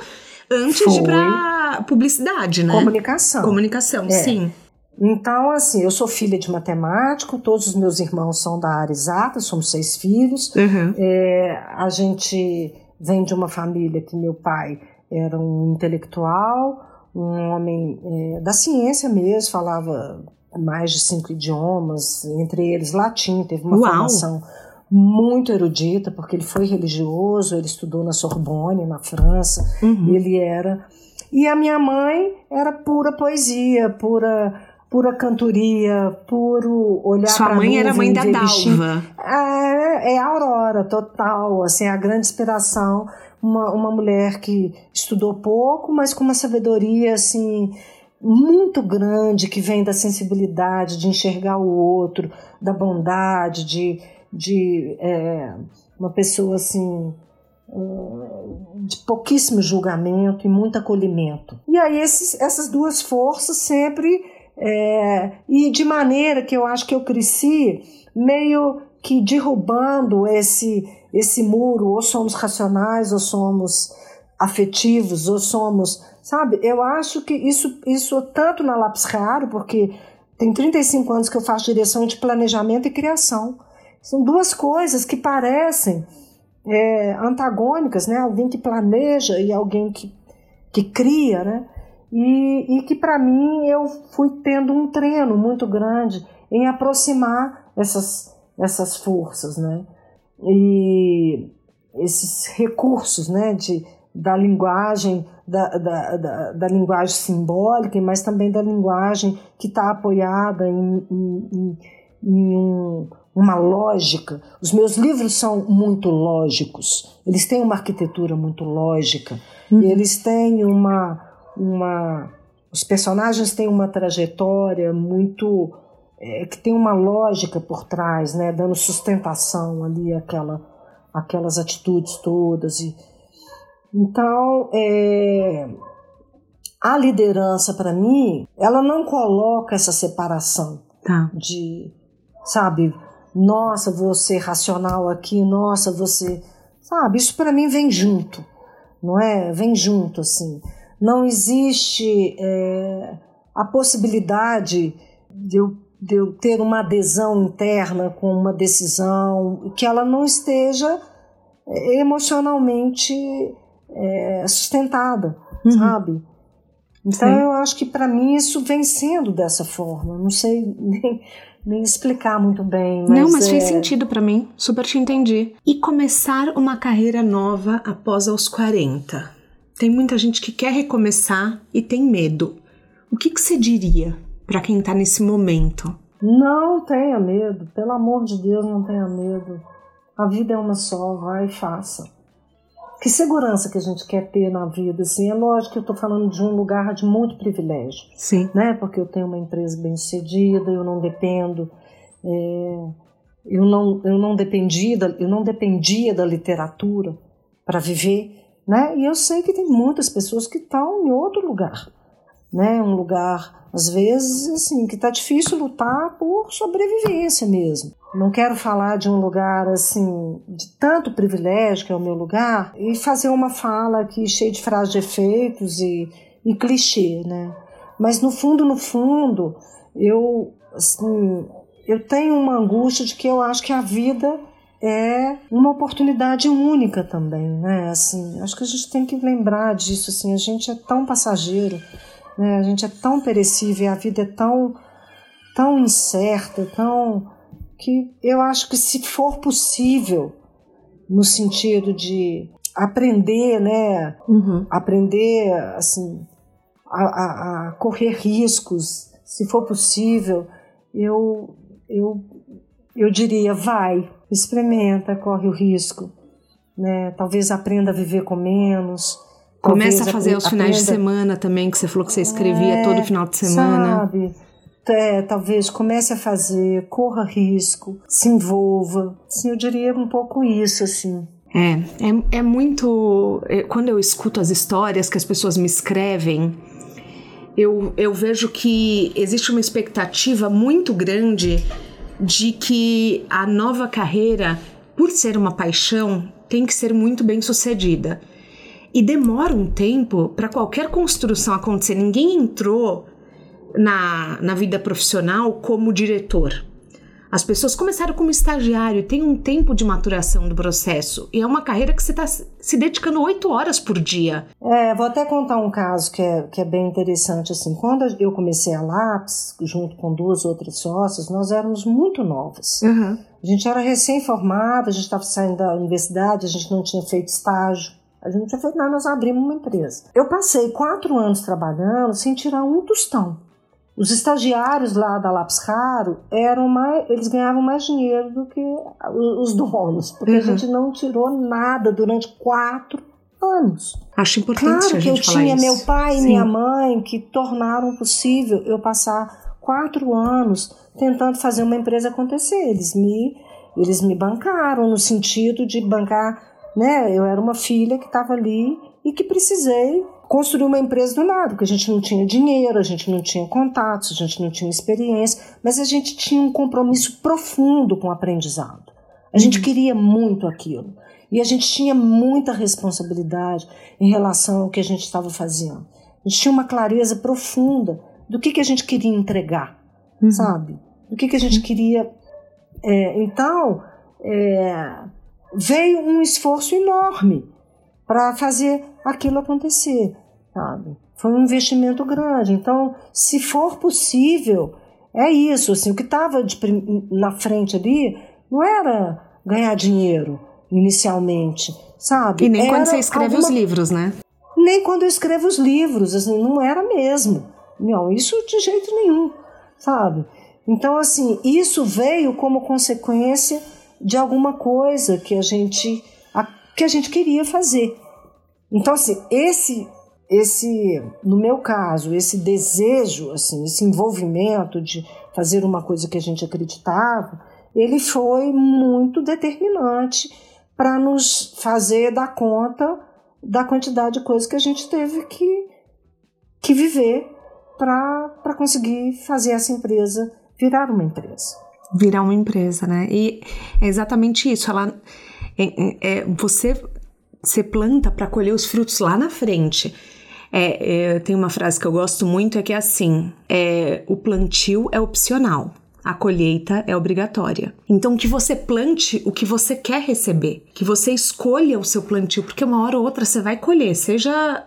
antes Foi. de ir pra publicidade, né? Comunicação. Comunicação, é. sim. Então, assim, eu sou filha de matemático, todos os meus irmãos são da área exata, somos seis filhos. Uhum. É, a gente vem de uma família que meu pai era um intelectual, um homem é, da ciência mesmo, falava mais de cinco idiomas, entre eles latim, teve uma Uau. formação muito erudita, porque ele foi religioso, ele estudou na Sorbonne, na França, uhum. ele era. E a minha mãe era pura poesia, pura pura cantoria, puro olhar Sua mãe era mãe da Dalva. É, é a Aurora, total, assim, a grande inspiração. Uma, uma mulher que estudou pouco, mas com uma sabedoria, assim, muito grande, que vem da sensibilidade, de enxergar o outro, da bondade, de de é, uma pessoa assim de pouquíssimo julgamento e muito acolhimento. E aí esses, essas duas forças sempre é, e de maneira que eu acho que eu cresci meio que derrubando esse esse muro, ou somos racionais, ou somos afetivos, ou somos, sabe? Eu acho que isso isso tanto na Lápis Raro, porque tem 35 anos que eu faço direção de planejamento e criação. São duas coisas que parecem é, antagônicas, né? Alguém que planeja e alguém que, que cria, né? E, e que para mim eu fui tendo um treino muito grande em aproximar essas, essas forças, né? E esses recursos, né? De, da linguagem da, da, da, da, linguagem simbólica, mas também da linguagem que está apoiada em, em, em, em um, uma lógica. Os meus livros são muito lógicos. Eles têm uma arquitetura muito lógica. Uhum. Eles têm uma, uma. Os personagens têm uma trajetória muito. É, que tem uma lógica por trás, né, dando sustentação ali àquela, aquelas atitudes todas. E, então, é, a liderança, para mim, ela não coloca essa separação tá. de, sabe, nossa, você racional aqui, nossa, você. Sabe, isso para mim vem junto, não é? Vem junto, assim. Não existe é, a possibilidade de eu, de eu ter uma adesão interna com uma decisão que ela não esteja é, emocionalmente é, sustentada, uhum. sabe? Então Sim. eu acho que para mim isso vem sendo dessa forma. Não sei nem, nem explicar muito bem. Mas Não, mas é... fez sentido para mim. Super te entendi. E começar uma carreira nova após aos 40. Tem muita gente que quer recomeçar e tem medo. O que, que você diria para quem tá nesse momento? Não tenha medo, pelo amor de Deus, não tenha medo. A vida é uma só, vai e faça. Que segurança que a gente quer ter na vida, assim, é lógico que eu estou falando de um lugar de muito privilégio, Sim. né? Porque eu tenho uma empresa bem sucedida, eu não dependo, é, eu não, eu não dependia, da, eu não dependia da literatura para viver, né? E eu sei que tem muitas pessoas que estão em outro lugar, né? Um lugar às vezes assim que está difícil lutar por sobrevivência mesmo. Não quero falar de um lugar assim de tanto privilégio que é o meu lugar e fazer uma fala aqui cheia de frases de efeitos e, e clichê, né? Mas no fundo, no fundo, eu assim, eu tenho uma angústia de que eu acho que a vida é uma oportunidade única também, né? Assim, acho que a gente tem que lembrar disso, assim, a gente é tão passageiro, né? A gente é tão perecível, a vida é tão tão incerta, tão que eu acho que se for possível, no sentido de aprender, né? Uhum. Aprender, assim, a, a, a correr riscos, se for possível, eu eu eu diria vai, experimenta, corre o risco, né? Talvez aprenda a viver com menos. Começa a fazer aos finais de semana também, que você falou que você escrevia é, todo final de semana. Sabe? É, talvez comece a fazer, corra risco, se envolva. Sim, eu diria um pouco isso, assim. É, é, é muito. É, quando eu escuto as histórias que as pessoas me escrevem, eu, eu vejo que existe uma expectativa muito grande de que a nova carreira, por ser uma paixão, tem que ser muito bem sucedida. E demora um tempo para qualquer construção acontecer. Ninguém entrou na, na vida profissional como diretor. As pessoas começaram como estagiário, tem um tempo de maturação do processo. E é uma carreira que você está se dedicando oito horas por dia. É, vou até contar um caso que é, que é bem interessante. Assim, quando eu comecei a Lápis, junto com duas outras sócias, nós éramos muito novas. Uhum. A gente era recém-formada, a gente estava saindo da universidade, a gente não tinha feito estágio. A gente não tinha feito nada, nós abrimos uma empresa. Eu passei quatro anos trabalhando sem tirar um tostão. Os estagiários lá da Lápis Raro eram mais, eles ganhavam mais dinheiro do que os donos, porque uhum. a gente não tirou nada durante quatro anos. Acho importante claro a que eu tinha isso. meu pai e minha mãe que tornaram possível eu passar quatro anos tentando fazer uma empresa acontecer. Eles me eles me bancaram no sentido de bancar, né? Eu era uma filha que estava ali e que precisei construir uma empresa do nada, porque a gente não tinha dinheiro, a gente não tinha contatos, a gente não tinha experiência, mas a gente tinha um compromisso profundo com o aprendizado. A gente uhum. queria muito aquilo. E a gente tinha muita responsabilidade em relação ao que a gente estava fazendo. A gente tinha uma clareza profunda do que, que a gente queria entregar, uhum. sabe? Do que, que a gente queria. É, então, é, veio um esforço enorme para fazer aquilo acontecer, sabe? Foi um investimento grande. Então, se for possível, é isso. Assim, o que estava na frente ali não era ganhar dinheiro inicialmente, sabe? E nem era quando você escreve alguma... os livros, né? Nem quando eu escrevo os livros, assim, não era mesmo. Não, isso de jeito nenhum, sabe? Então, assim, isso veio como consequência de alguma coisa que a gente que a gente queria fazer. Então, assim, esse, esse, no meu caso, esse desejo, assim, esse envolvimento de fazer uma coisa que a gente acreditava, ele foi muito determinante para nos fazer dar conta da quantidade de coisas que a gente teve que, que viver para conseguir fazer essa empresa virar uma empresa. Virar uma empresa, né? E é exatamente isso. Ela é, é, você, você planta para colher os frutos lá na frente. É, é, tem uma frase que eu gosto muito é que é assim: é, o plantio é opcional, a colheita é obrigatória. Então que você plante o que você quer receber, que você escolha o seu plantio, porque uma hora ou outra você vai colher, seja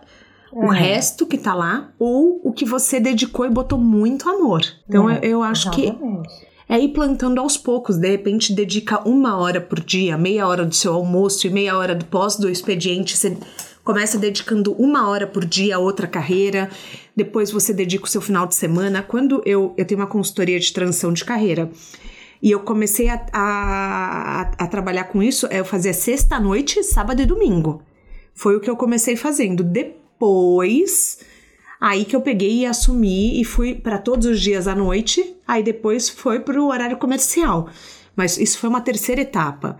o resto que tá lá ou o que você dedicou e botou muito amor. Então É, eu, eu acho que exatamente. É ir plantando aos poucos. De repente, dedica uma hora por dia, meia hora do seu almoço e meia hora do pós do expediente. Você começa dedicando uma hora por dia a outra carreira. Depois você dedica o seu final de semana. Quando eu, eu tenho uma consultoria de transição de carreira e eu comecei a, a, a- trabalhar com isso, eu fazia sexta-noite, sábado e domingo. Foi o que eu comecei fazendo. Depois, aí que eu peguei e assumi e fui para todos os dias à noite. Aí depois foi para o horário comercial. Mas isso foi uma terceira etapa.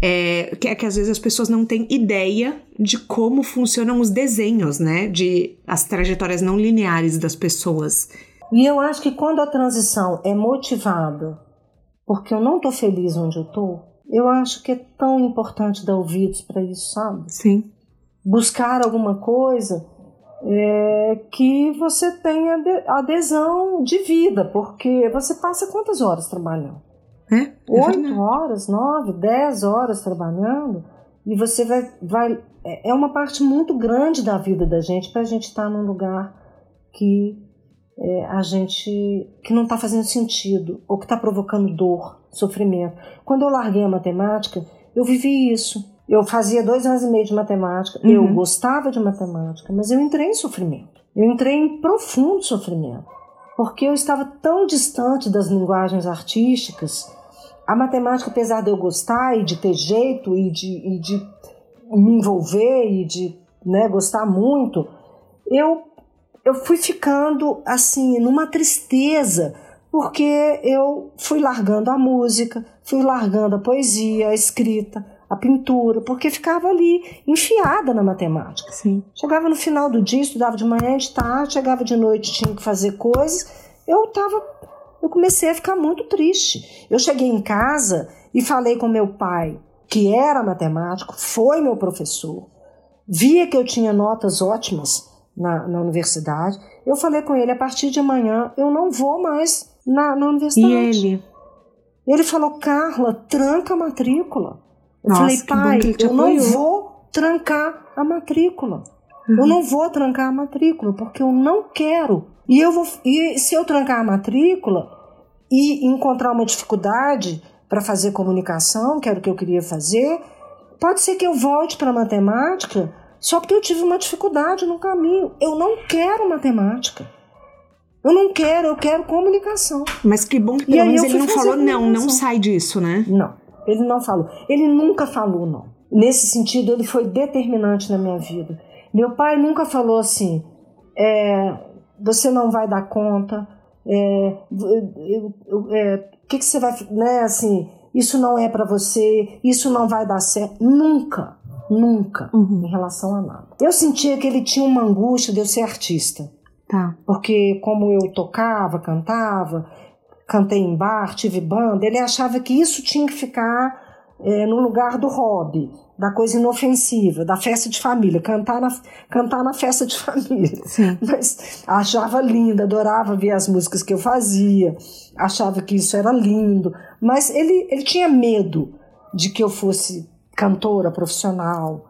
É, que é que às vezes as pessoas não têm ideia de como funcionam os desenhos, né? De as trajetórias não lineares das pessoas. E eu acho que quando a transição é motivada porque eu não tô feliz onde eu tô, eu acho que é tão importante dar ouvidos para isso, sabe? Sim. Buscar alguma coisa é, que você tenha ade- adesão de vida, porque você passa quantas horas trabalhando? É? É Oito verdade. horas, nove, dez horas trabalhando e você vai, vai. É é uma parte muito grande da vida da gente para a gente estar num lugar que é, a gente que não está fazendo sentido ou que está provocando dor, sofrimento. Quando eu larguei a matemática, eu vivi isso. Eu fazia dois anos e meio de matemática, eu Uhum. gostava de matemática, mas eu entrei em sofrimento. Eu entrei em profundo sofrimento, porque eu estava tão distante das linguagens artísticas. A matemática, apesar de eu gostar e de ter jeito e de, e de me envolver e de né, gostar muito, eu, eu fui ficando assim numa tristeza porque eu fui largando a música, fui largando a poesia, a escrita, a pintura, porque ficava ali enfiada na matemática. Sim. Chegava no final do dia, estudava de manhã, de tarde, chegava de noite, tinha que fazer coisas. Eu tava, eu comecei a ficar muito triste. Eu cheguei em casa e falei com meu pai, que era matemático, foi meu professor, via que eu tinha notas ótimas na, na universidade. Eu falei com ele, a partir de amanhã eu não vou mais na, na E universidade. ele? Ele falou, Carla, tranca a matrícula. Eu Nossa, falei, pai, eu não apoiou." vou trancar a matrícula. Uhum. Eu não vou trancar a matrícula, porque eu não quero. E eu vou. E se eu trancar a matrícula e encontrar uma dificuldade para fazer comunicação, que era o que eu queria fazer, pode ser que eu volte para matemática só porque eu tive uma dificuldade no caminho. Eu não quero matemática. Eu não quero, eu quero comunicação. Mas que bom que pelo menos ele não falou, não, não sai disso, né? Não, ele não falou. Ele nunca falou não. Nesse sentido, ele foi determinante na minha vida. Meu pai nunca falou assim: é, você não vai dar conta, é, é, o que, que você vai, né? Assim, isso não é para você, isso não vai dar certo. Nunca, nunca, Uhum. em relação a nada. Eu sentia que ele tinha uma angústia de eu ser artista Tá. porque como eu tocava, cantava, cantei em bar, tive banda, ele achava que isso tinha que ficar é, no lugar do hobby, da coisa inofensiva, da festa de família, cantar na, cantar na festa de família. Sim. Mas achava linda, adorava ver as músicas que eu fazia, achava que isso era lindo, mas ele, ele tinha medo de que eu fosse cantora profissional,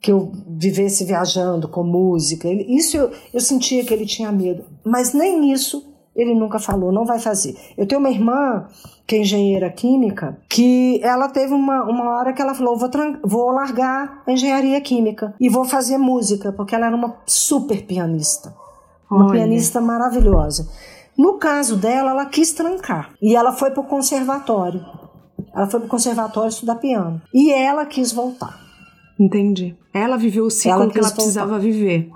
que eu vivesse viajando com música. Ele- isso eu, eu sentia que ele tinha medo, mas nem isso ele nunca falou, não vai fazer. Eu tenho uma irmã que é engenheira química, que ela teve uma, uma hora que ela falou: vou, vou largar a engenharia química e vou fazer música, porque ela era uma super pianista. Uma Olha. pianista maravilhosa. No caso dela, ela quis trancar e ela foi para o conservatório. Ela foi para o conservatório estudar piano. E ela quis voltar. Entendi. Ela viveu o ciclo Ela que ela voltar. precisava viver.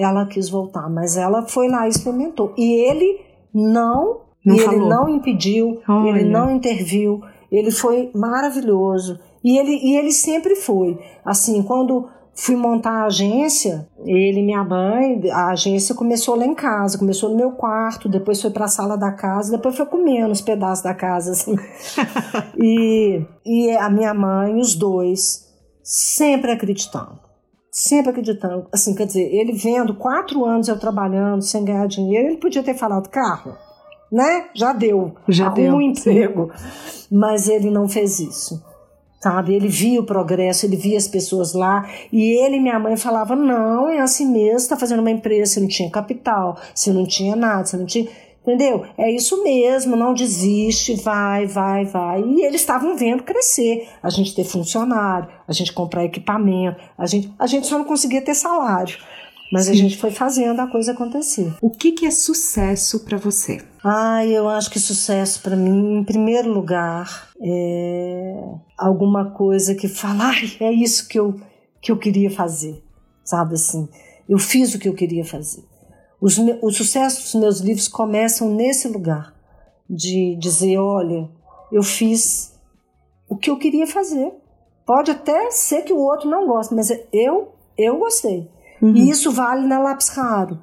Ela quis voltar, mas ela foi lá e experimentou. E ele não, Não ele falou. não impediu, Olha. ele não interviu. Ele foi maravilhoso. E ele, e ele sempre foi. Assim, quando fui montar a agência, ele e minha mãe, a agência começou lá em casa, começou no meu quarto, depois foi para a sala da casa, depois foi comendo os pedaços da casa, assim. e, e a minha mãe, os dois, sempre acreditando. Sempre acreditando. Assim, quer dizer, ele vendo quatro anos eu trabalhando sem ganhar dinheiro, ele podia ter falado carro, né? Já deu. Já Arruma deu, um emprego. Mas ele não fez isso. sabe? Ele via o progresso, ele via as pessoas lá, e ele e minha mãe falavam: não, é assim mesmo, está fazendo uma empresa, você não tinha capital, você não tinha nada, você não tinha. Entendeu? É isso mesmo, não desiste, vai, vai, vai. E eles estavam vendo crescer, a gente ter funcionário, a gente comprar equipamento, a gente, a gente só não conseguia ter salário. Mas Sim. a gente foi fazendo a coisa acontecer. O que, que é sucesso para você? Ah, eu acho que sucesso para mim, em primeiro lugar, é alguma coisa que fala, ai, é isso que eu, que eu queria fazer, sabe assim? Eu fiz o que eu queria fazer. Os, o sucesso dos meus livros começam nesse lugar de dizer, olha, eu fiz o que eu queria fazer. Pode até ser que o outro não goste, mas eu eu gostei. Uhum. E isso vale na Lápis Raro.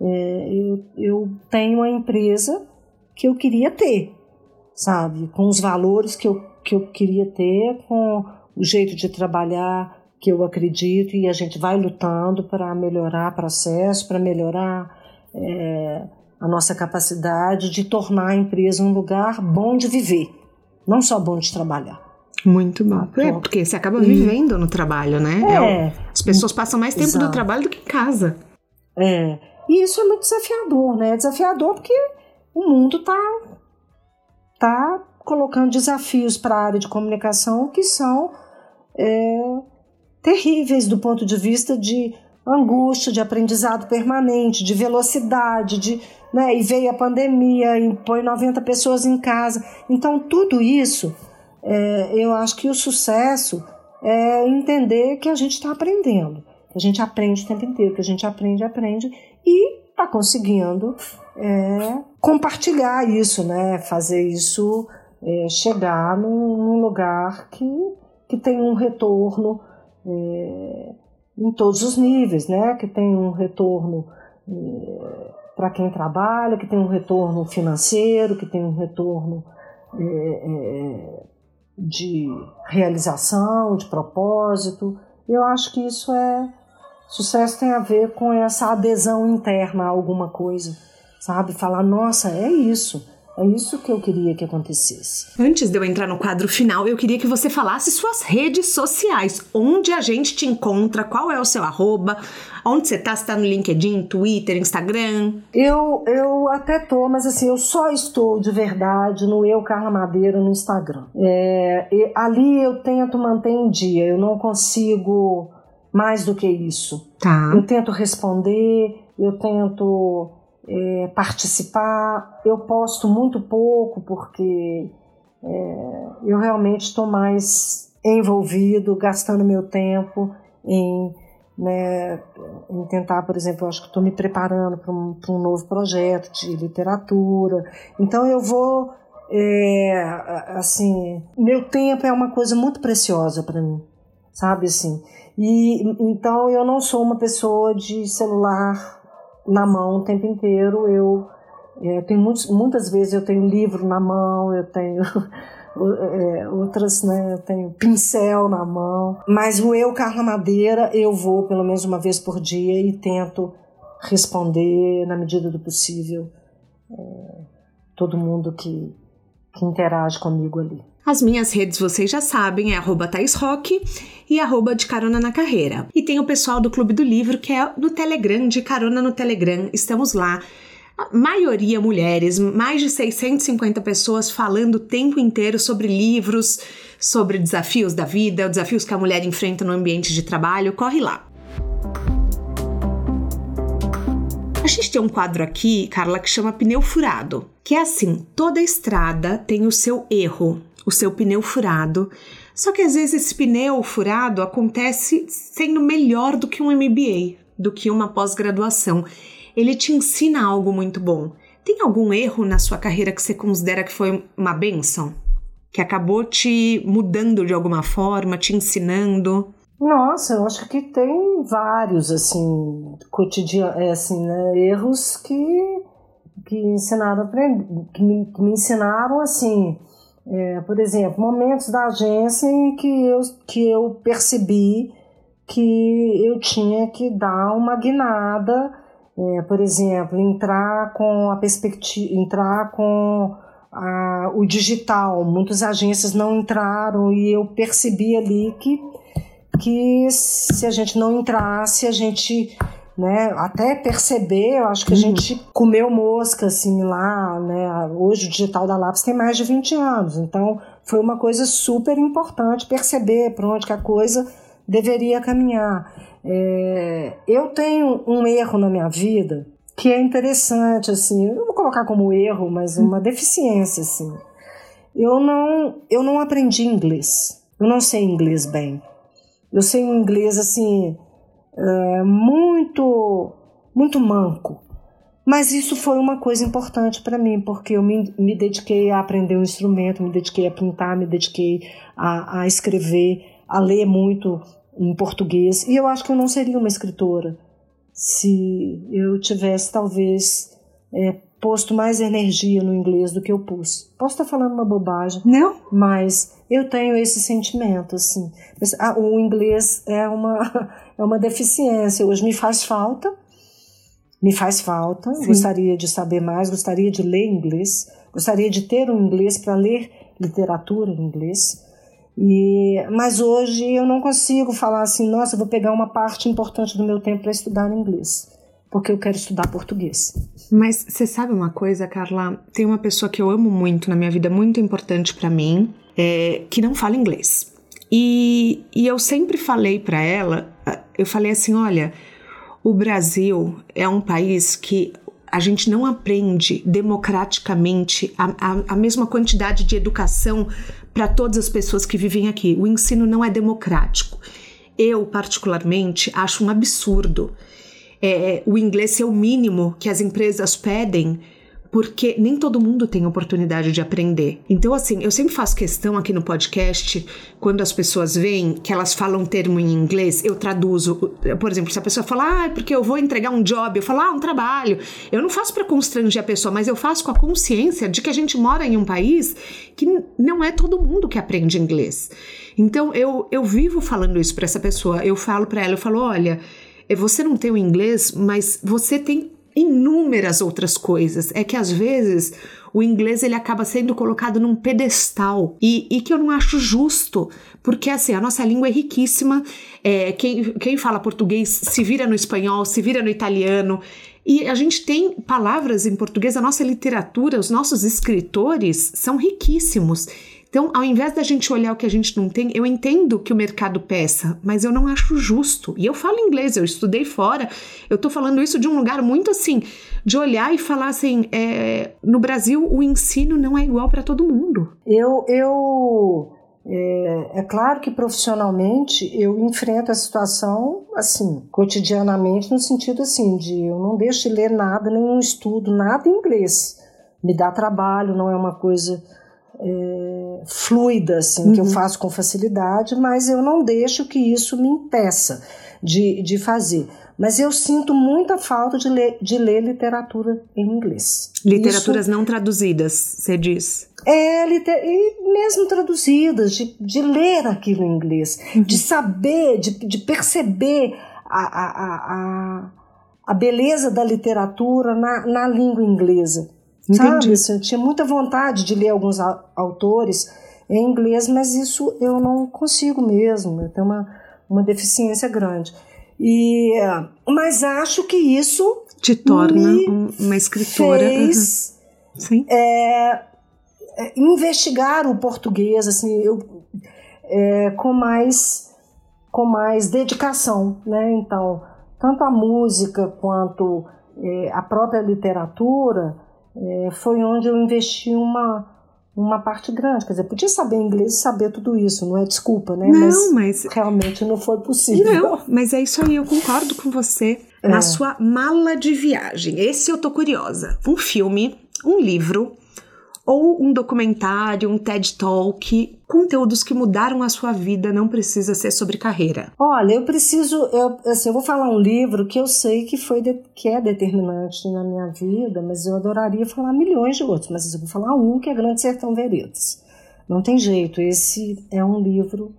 É, eu, eu tenho uma empresa que eu queria ter, sabe? Com os valores que eu, que eu queria ter, com o jeito de trabalhar que eu acredito, e a gente vai lutando para melhorar processo, para melhorar é, a nossa capacidade de tornar a empresa um lugar bom de viver, não só bom de trabalhar. Muito bom. É, porque você acaba vivendo no trabalho, né? É. é as pessoas passam mais tempo Exato. no trabalho do que em casa. É. E isso é muito desafiador, né? É desafiador porque o mundo tá, tá colocando desafios para a área de comunicação que são é, terríveis do ponto de vista de angústia, de aprendizado permanente, de velocidade, de, né, e veio a pandemia e põe 90 pessoas em casa. Então, tudo isso é, eu acho que o sucesso é entender que a gente está aprendendo, que a gente aprende o tempo inteiro, que a gente aprende, aprende e está conseguindo é, compartilhar isso, né? fazer isso é, chegar num, num, lugar que, que tem um retorno é, em todos os níveis, né? que tem um retorno é, para quem trabalha, que tem um retorno financeiro, que tem um retorno é, é, de realização, de propósito. Eu acho que isso é. Sucesso tem a ver com essa adesão interna a alguma coisa, sabe? Falar, nossa, é isso. É isso que eu queria que acontecesse. Antes de eu entrar no quadro final, eu queria que você falasse suas redes sociais. Onde a gente te encontra? Qual é o seu arroba? Onde você tá? Você tá no LinkedIn, Twitter, Instagram? Eu, eu até tô, mas assim, eu só estou de verdade no Eu Carla Madeira no Instagram. É, ali eu tento manter em dia, eu não consigo mais do que isso. Tá. Eu tento responder, eu tento é, participar. Eu posto muito pouco porque é, eu realmente estou mais envolvido, gastando meu tempo em, né, em tentar, por exemplo, eu acho que estou me preparando para um, um, novo projeto de literatura. Então eu vou, é, assim, meu tempo é uma coisa muito preciosa para mim, sabe assim. E então eu não sou uma pessoa de celular na mão o tempo inteiro. Eu, é, tenho muitos, muitas vezes eu tenho livro na mão, eu tenho é, outras, né? Eu tenho pincel na mão. Mas o eu, Carla Madeira, eu vou pelo menos uma vez por dia e tento responder na medida do possível é, todo mundo que, que interage comigo ali. As minhas redes vocês já sabem, é arroba Rock e arroba de Carona na Carreira. E tem o pessoal do Clube do Livro, que é no Telegram, de Carona no Telegram. Estamos lá. A maioria mulheres, mais de 650 pessoas falando o tempo inteiro sobre livros, sobre desafios da vida, desafios que a mulher enfrenta no ambiente de trabalho. Corre lá. A gente tem um quadro aqui, Carla, que chama pneu furado, que é assim: toda estrada tem o seu erro o seu pneu furado. Só que às vezes esse pneu furado acontece sendo melhor do que um MBA, do que uma pós-graduação. Ele te ensina algo muito bom. Tem algum erro na sua carreira que você considera que foi uma benção? Que acabou te mudando de alguma forma, te ensinando? Nossa, eu acho que tem vários, assim, cotidianos, é, assim, né, erros que, que, ensinaram, que, me, que me ensinaram, assim, é, por exemplo, momentos da agência em que eu, que eu percebi que eu tinha que dar uma guinada, é, por exemplo, entrar com a perspectiva, entrar com a, o digital. Muitas agências não entraram e eu percebi ali que, que se a gente não entrasse, a gente né, até perceber, eu acho que a uhum. gente comeu mosca assim lá, né? Hoje o digital da Lápis tem mais de 20 anos, então foi uma coisa super importante perceber para onde que a coisa deveria caminhar. É, eu tenho um erro na minha vida que é interessante, assim, eu não vou colocar como erro, mas uma deficiência, assim. Eu não, eu não aprendi inglês. Eu não sei inglês bem. Eu sei um inglês, assim, é, muito, muito manco. Mas isso foi uma coisa importante para mim, porque eu me, me, dediquei a aprender um instrumento, me dediquei a pintar, me dediquei a, a escrever, a ler muito em português. E eu acho que eu não seria uma escritora se eu tivesse talvez é, posto mais energia no inglês do que eu pus. Posso estar falando uma bobagem, não? Mas eu tenho esse sentimento assim. Mas, ah, o inglês é uma é uma deficiência. Hoje me faz falta, me faz falta. Sim. Gostaria de saber mais, gostaria de ler inglês, gostaria de ter um inglês para ler literatura em inglês. E, mas hoje eu não consigo falar assim, nossa, vou pegar uma parte importante do meu tempo para estudar inglês, porque eu quero estudar português. Mas você sabe uma coisa, Carla? Tem uma pessoa que eu amo muito na minha vida, muito importante para mim, é, que não fala inglês. E, e eu sempre falei para ela, eu falei assim, olha, o Brasil é um país que a gente não aprende democraticamente a, a, a mesma quantidade de educação para todas as pessoas que vivem aqui. O ensino não é democrático. Eu, particularmente, acho um absurdo é, o inglês ser o mínimo que as empresas pedem porque nem todo mundo tem oportunidade de aprender. Então, assim, eu sempre faço questão aqui no podcast, quando as pessoas veem que elas falam um termo em inglês, eu traduzo. Por exemplo, se a pessoa fala, ah, porque eu vou entregar um job, eu falo, ah, um trabalho. Eu não faço para constranger a pessoa, mas eu faço com a consciência de que a gente mora em um país que não é todo mundo que aprende inglês. Então, eu, eu vivo falando isso para essa pessoa. Eu falo para ela, eu falo, olha, você não tem o inglês, mas você tem inúmeras outras coisas. É que às vezes o inglês ele acaba sendo colocado num pedestal e, e que eu não acho justo, porque assim, a nossa língua é riquíssima. É, quem, quem fala português se vira no espanhol, se vira no italiano. E a gente tem palavras em português, a nossa literatura, os nossos escritores são riquíssimos. Então, ao invés da gente olhar o que a gente não tem, eu entendo que o mercado peça, mas eu não acho justo. E eu falo inglês, eu estudei fora, eu tô falando isso de um lugar muito assim, de olhar e falar assim: é, no Brasil o ensino não é igual para todo mundo. Eu, eu é, é, claro que profissionalmente eu enfrento a situação assim, cotidianamente, no sentido assim, de eu não deixo de ler nada, nenhum estudo, nada em inglês. Me dá trabalho, não é uma coisa é, fluida, assim, uhum. que eu uhum. faço com facilidade, mas eu não deixo que isso me impeça de, de fazer. Mas eu sinto muita falta de ler, de ler literatura em inglês. Literaturas isso, não traduzidas, você diz? É, e mesmo traduzidas, de, de ler aquilo em inglês, uhum. de saber, de, de perceber a, a, a, a beleza da literatura na, na língua inglesa. Entendi. Sabe? Eu tinha muita vontade de ler alguns autores em inglês, mas isso eu não consigo mesmo. Eu tenho uma, uma deficiência grande. E, mas acho que isso te torna uma escritora. Fez, uhum. Sim. É, é, investigar o português assim, eu, é, com mais com mais dedicação, né? Então, tanto a música quanto é, a própria literatura é, foi onde eu investi uma, uma parte grande. Quer dizer, podia saber inglês e saber tudo isso, não é desculpa, né? Não, mas, mas... realmente não foi possível. Não, mas é isso aí, eu concordo com você. É. Na sua mala de viagem, esse eu tô curiosa. Um filme, um livro ou um documentário, um TED Talk, conteúdos que mudaram a sua vida, não precisa ser sobre carreira. Olha, eu preciso, eu, assim, eu vou falar um livro que eu sei que foi de, que é determinante na minha vida, mas eu adoraria falar milhões de outros, mas eu vou falar um que é Grande Sertão Veredas. Não tem jeito, esse é um livro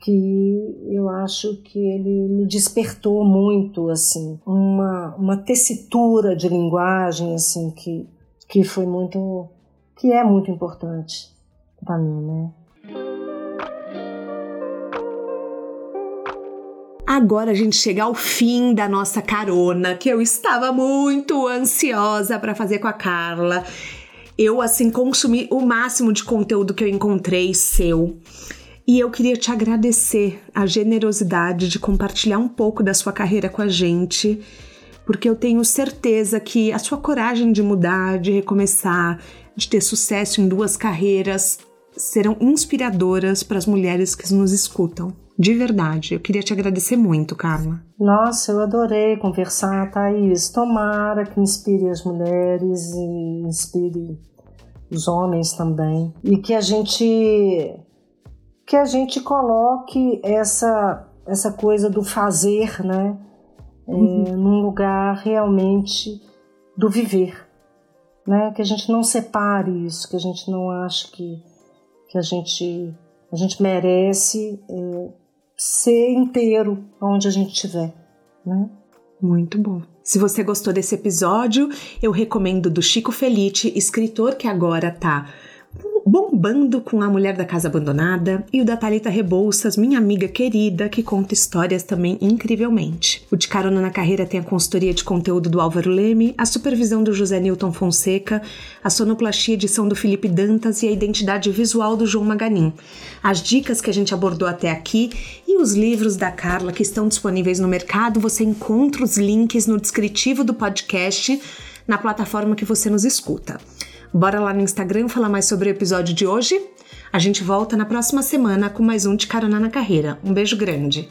que eu acho que ele me despertou muito assim uma, uma tessitura de linguagem assim que, que foi muito que é muito importante para mim, né? Agora a gente chega ao fim da nossa carona, que eu estava muito ansiosa para fazer com a Carla. Eu, assim, consumi o máximo de conteúdo que eu encontrei seu. E eu queria te agradecer a generosidade de compartilhar um pouco da sua carreira com a gente, porque eu tenho certeza que a sua coragem de mudar, de recomeçar, de ter sucesso em duas carreiras serão inspiradoras para as mulheres que nos escutam. De verdade, eu queria te agradecer muito, Carla. Nossa, eu adorei conversar, Thaís. Tomara que inspire as mulheres e inspire os homens também. E que a gente que a gente coloque essa essa coisa do fazer, né, é, uhum. é, num lugar realmente do viver, né? Que a gente não separe isso, que a gente não ache que que a gente a gente merece é, ser inteiro onde a gente estiver, né? Muito bom. Se você gostou desse episódio, eu recomendo do Chico Felice, escritor que agora tá bombando com A Mulher da Casa Abandonada e o da Thalita Rebouças, minha amiga querida, que conta histórias também incrivelmente. O De Carona na Carreira tem a consultoria de conteúdo do Álvaro Leme, a supervisão do José Newton Fonseca, a sonoplastia edição do Felipe Dantas e a identidade visual do João Maganin. As dicas que a gente abordou até aqui e os livros da Carla que estão disponíveis no mercado, você encontra os links no descritivo do podcast na plataforma que você nos escuta. Bora lá no Instagram falar mais sobre o episódio de hoje? A gente volta na próxima semana com mais um de Carona na Carreira. Um beijo grande!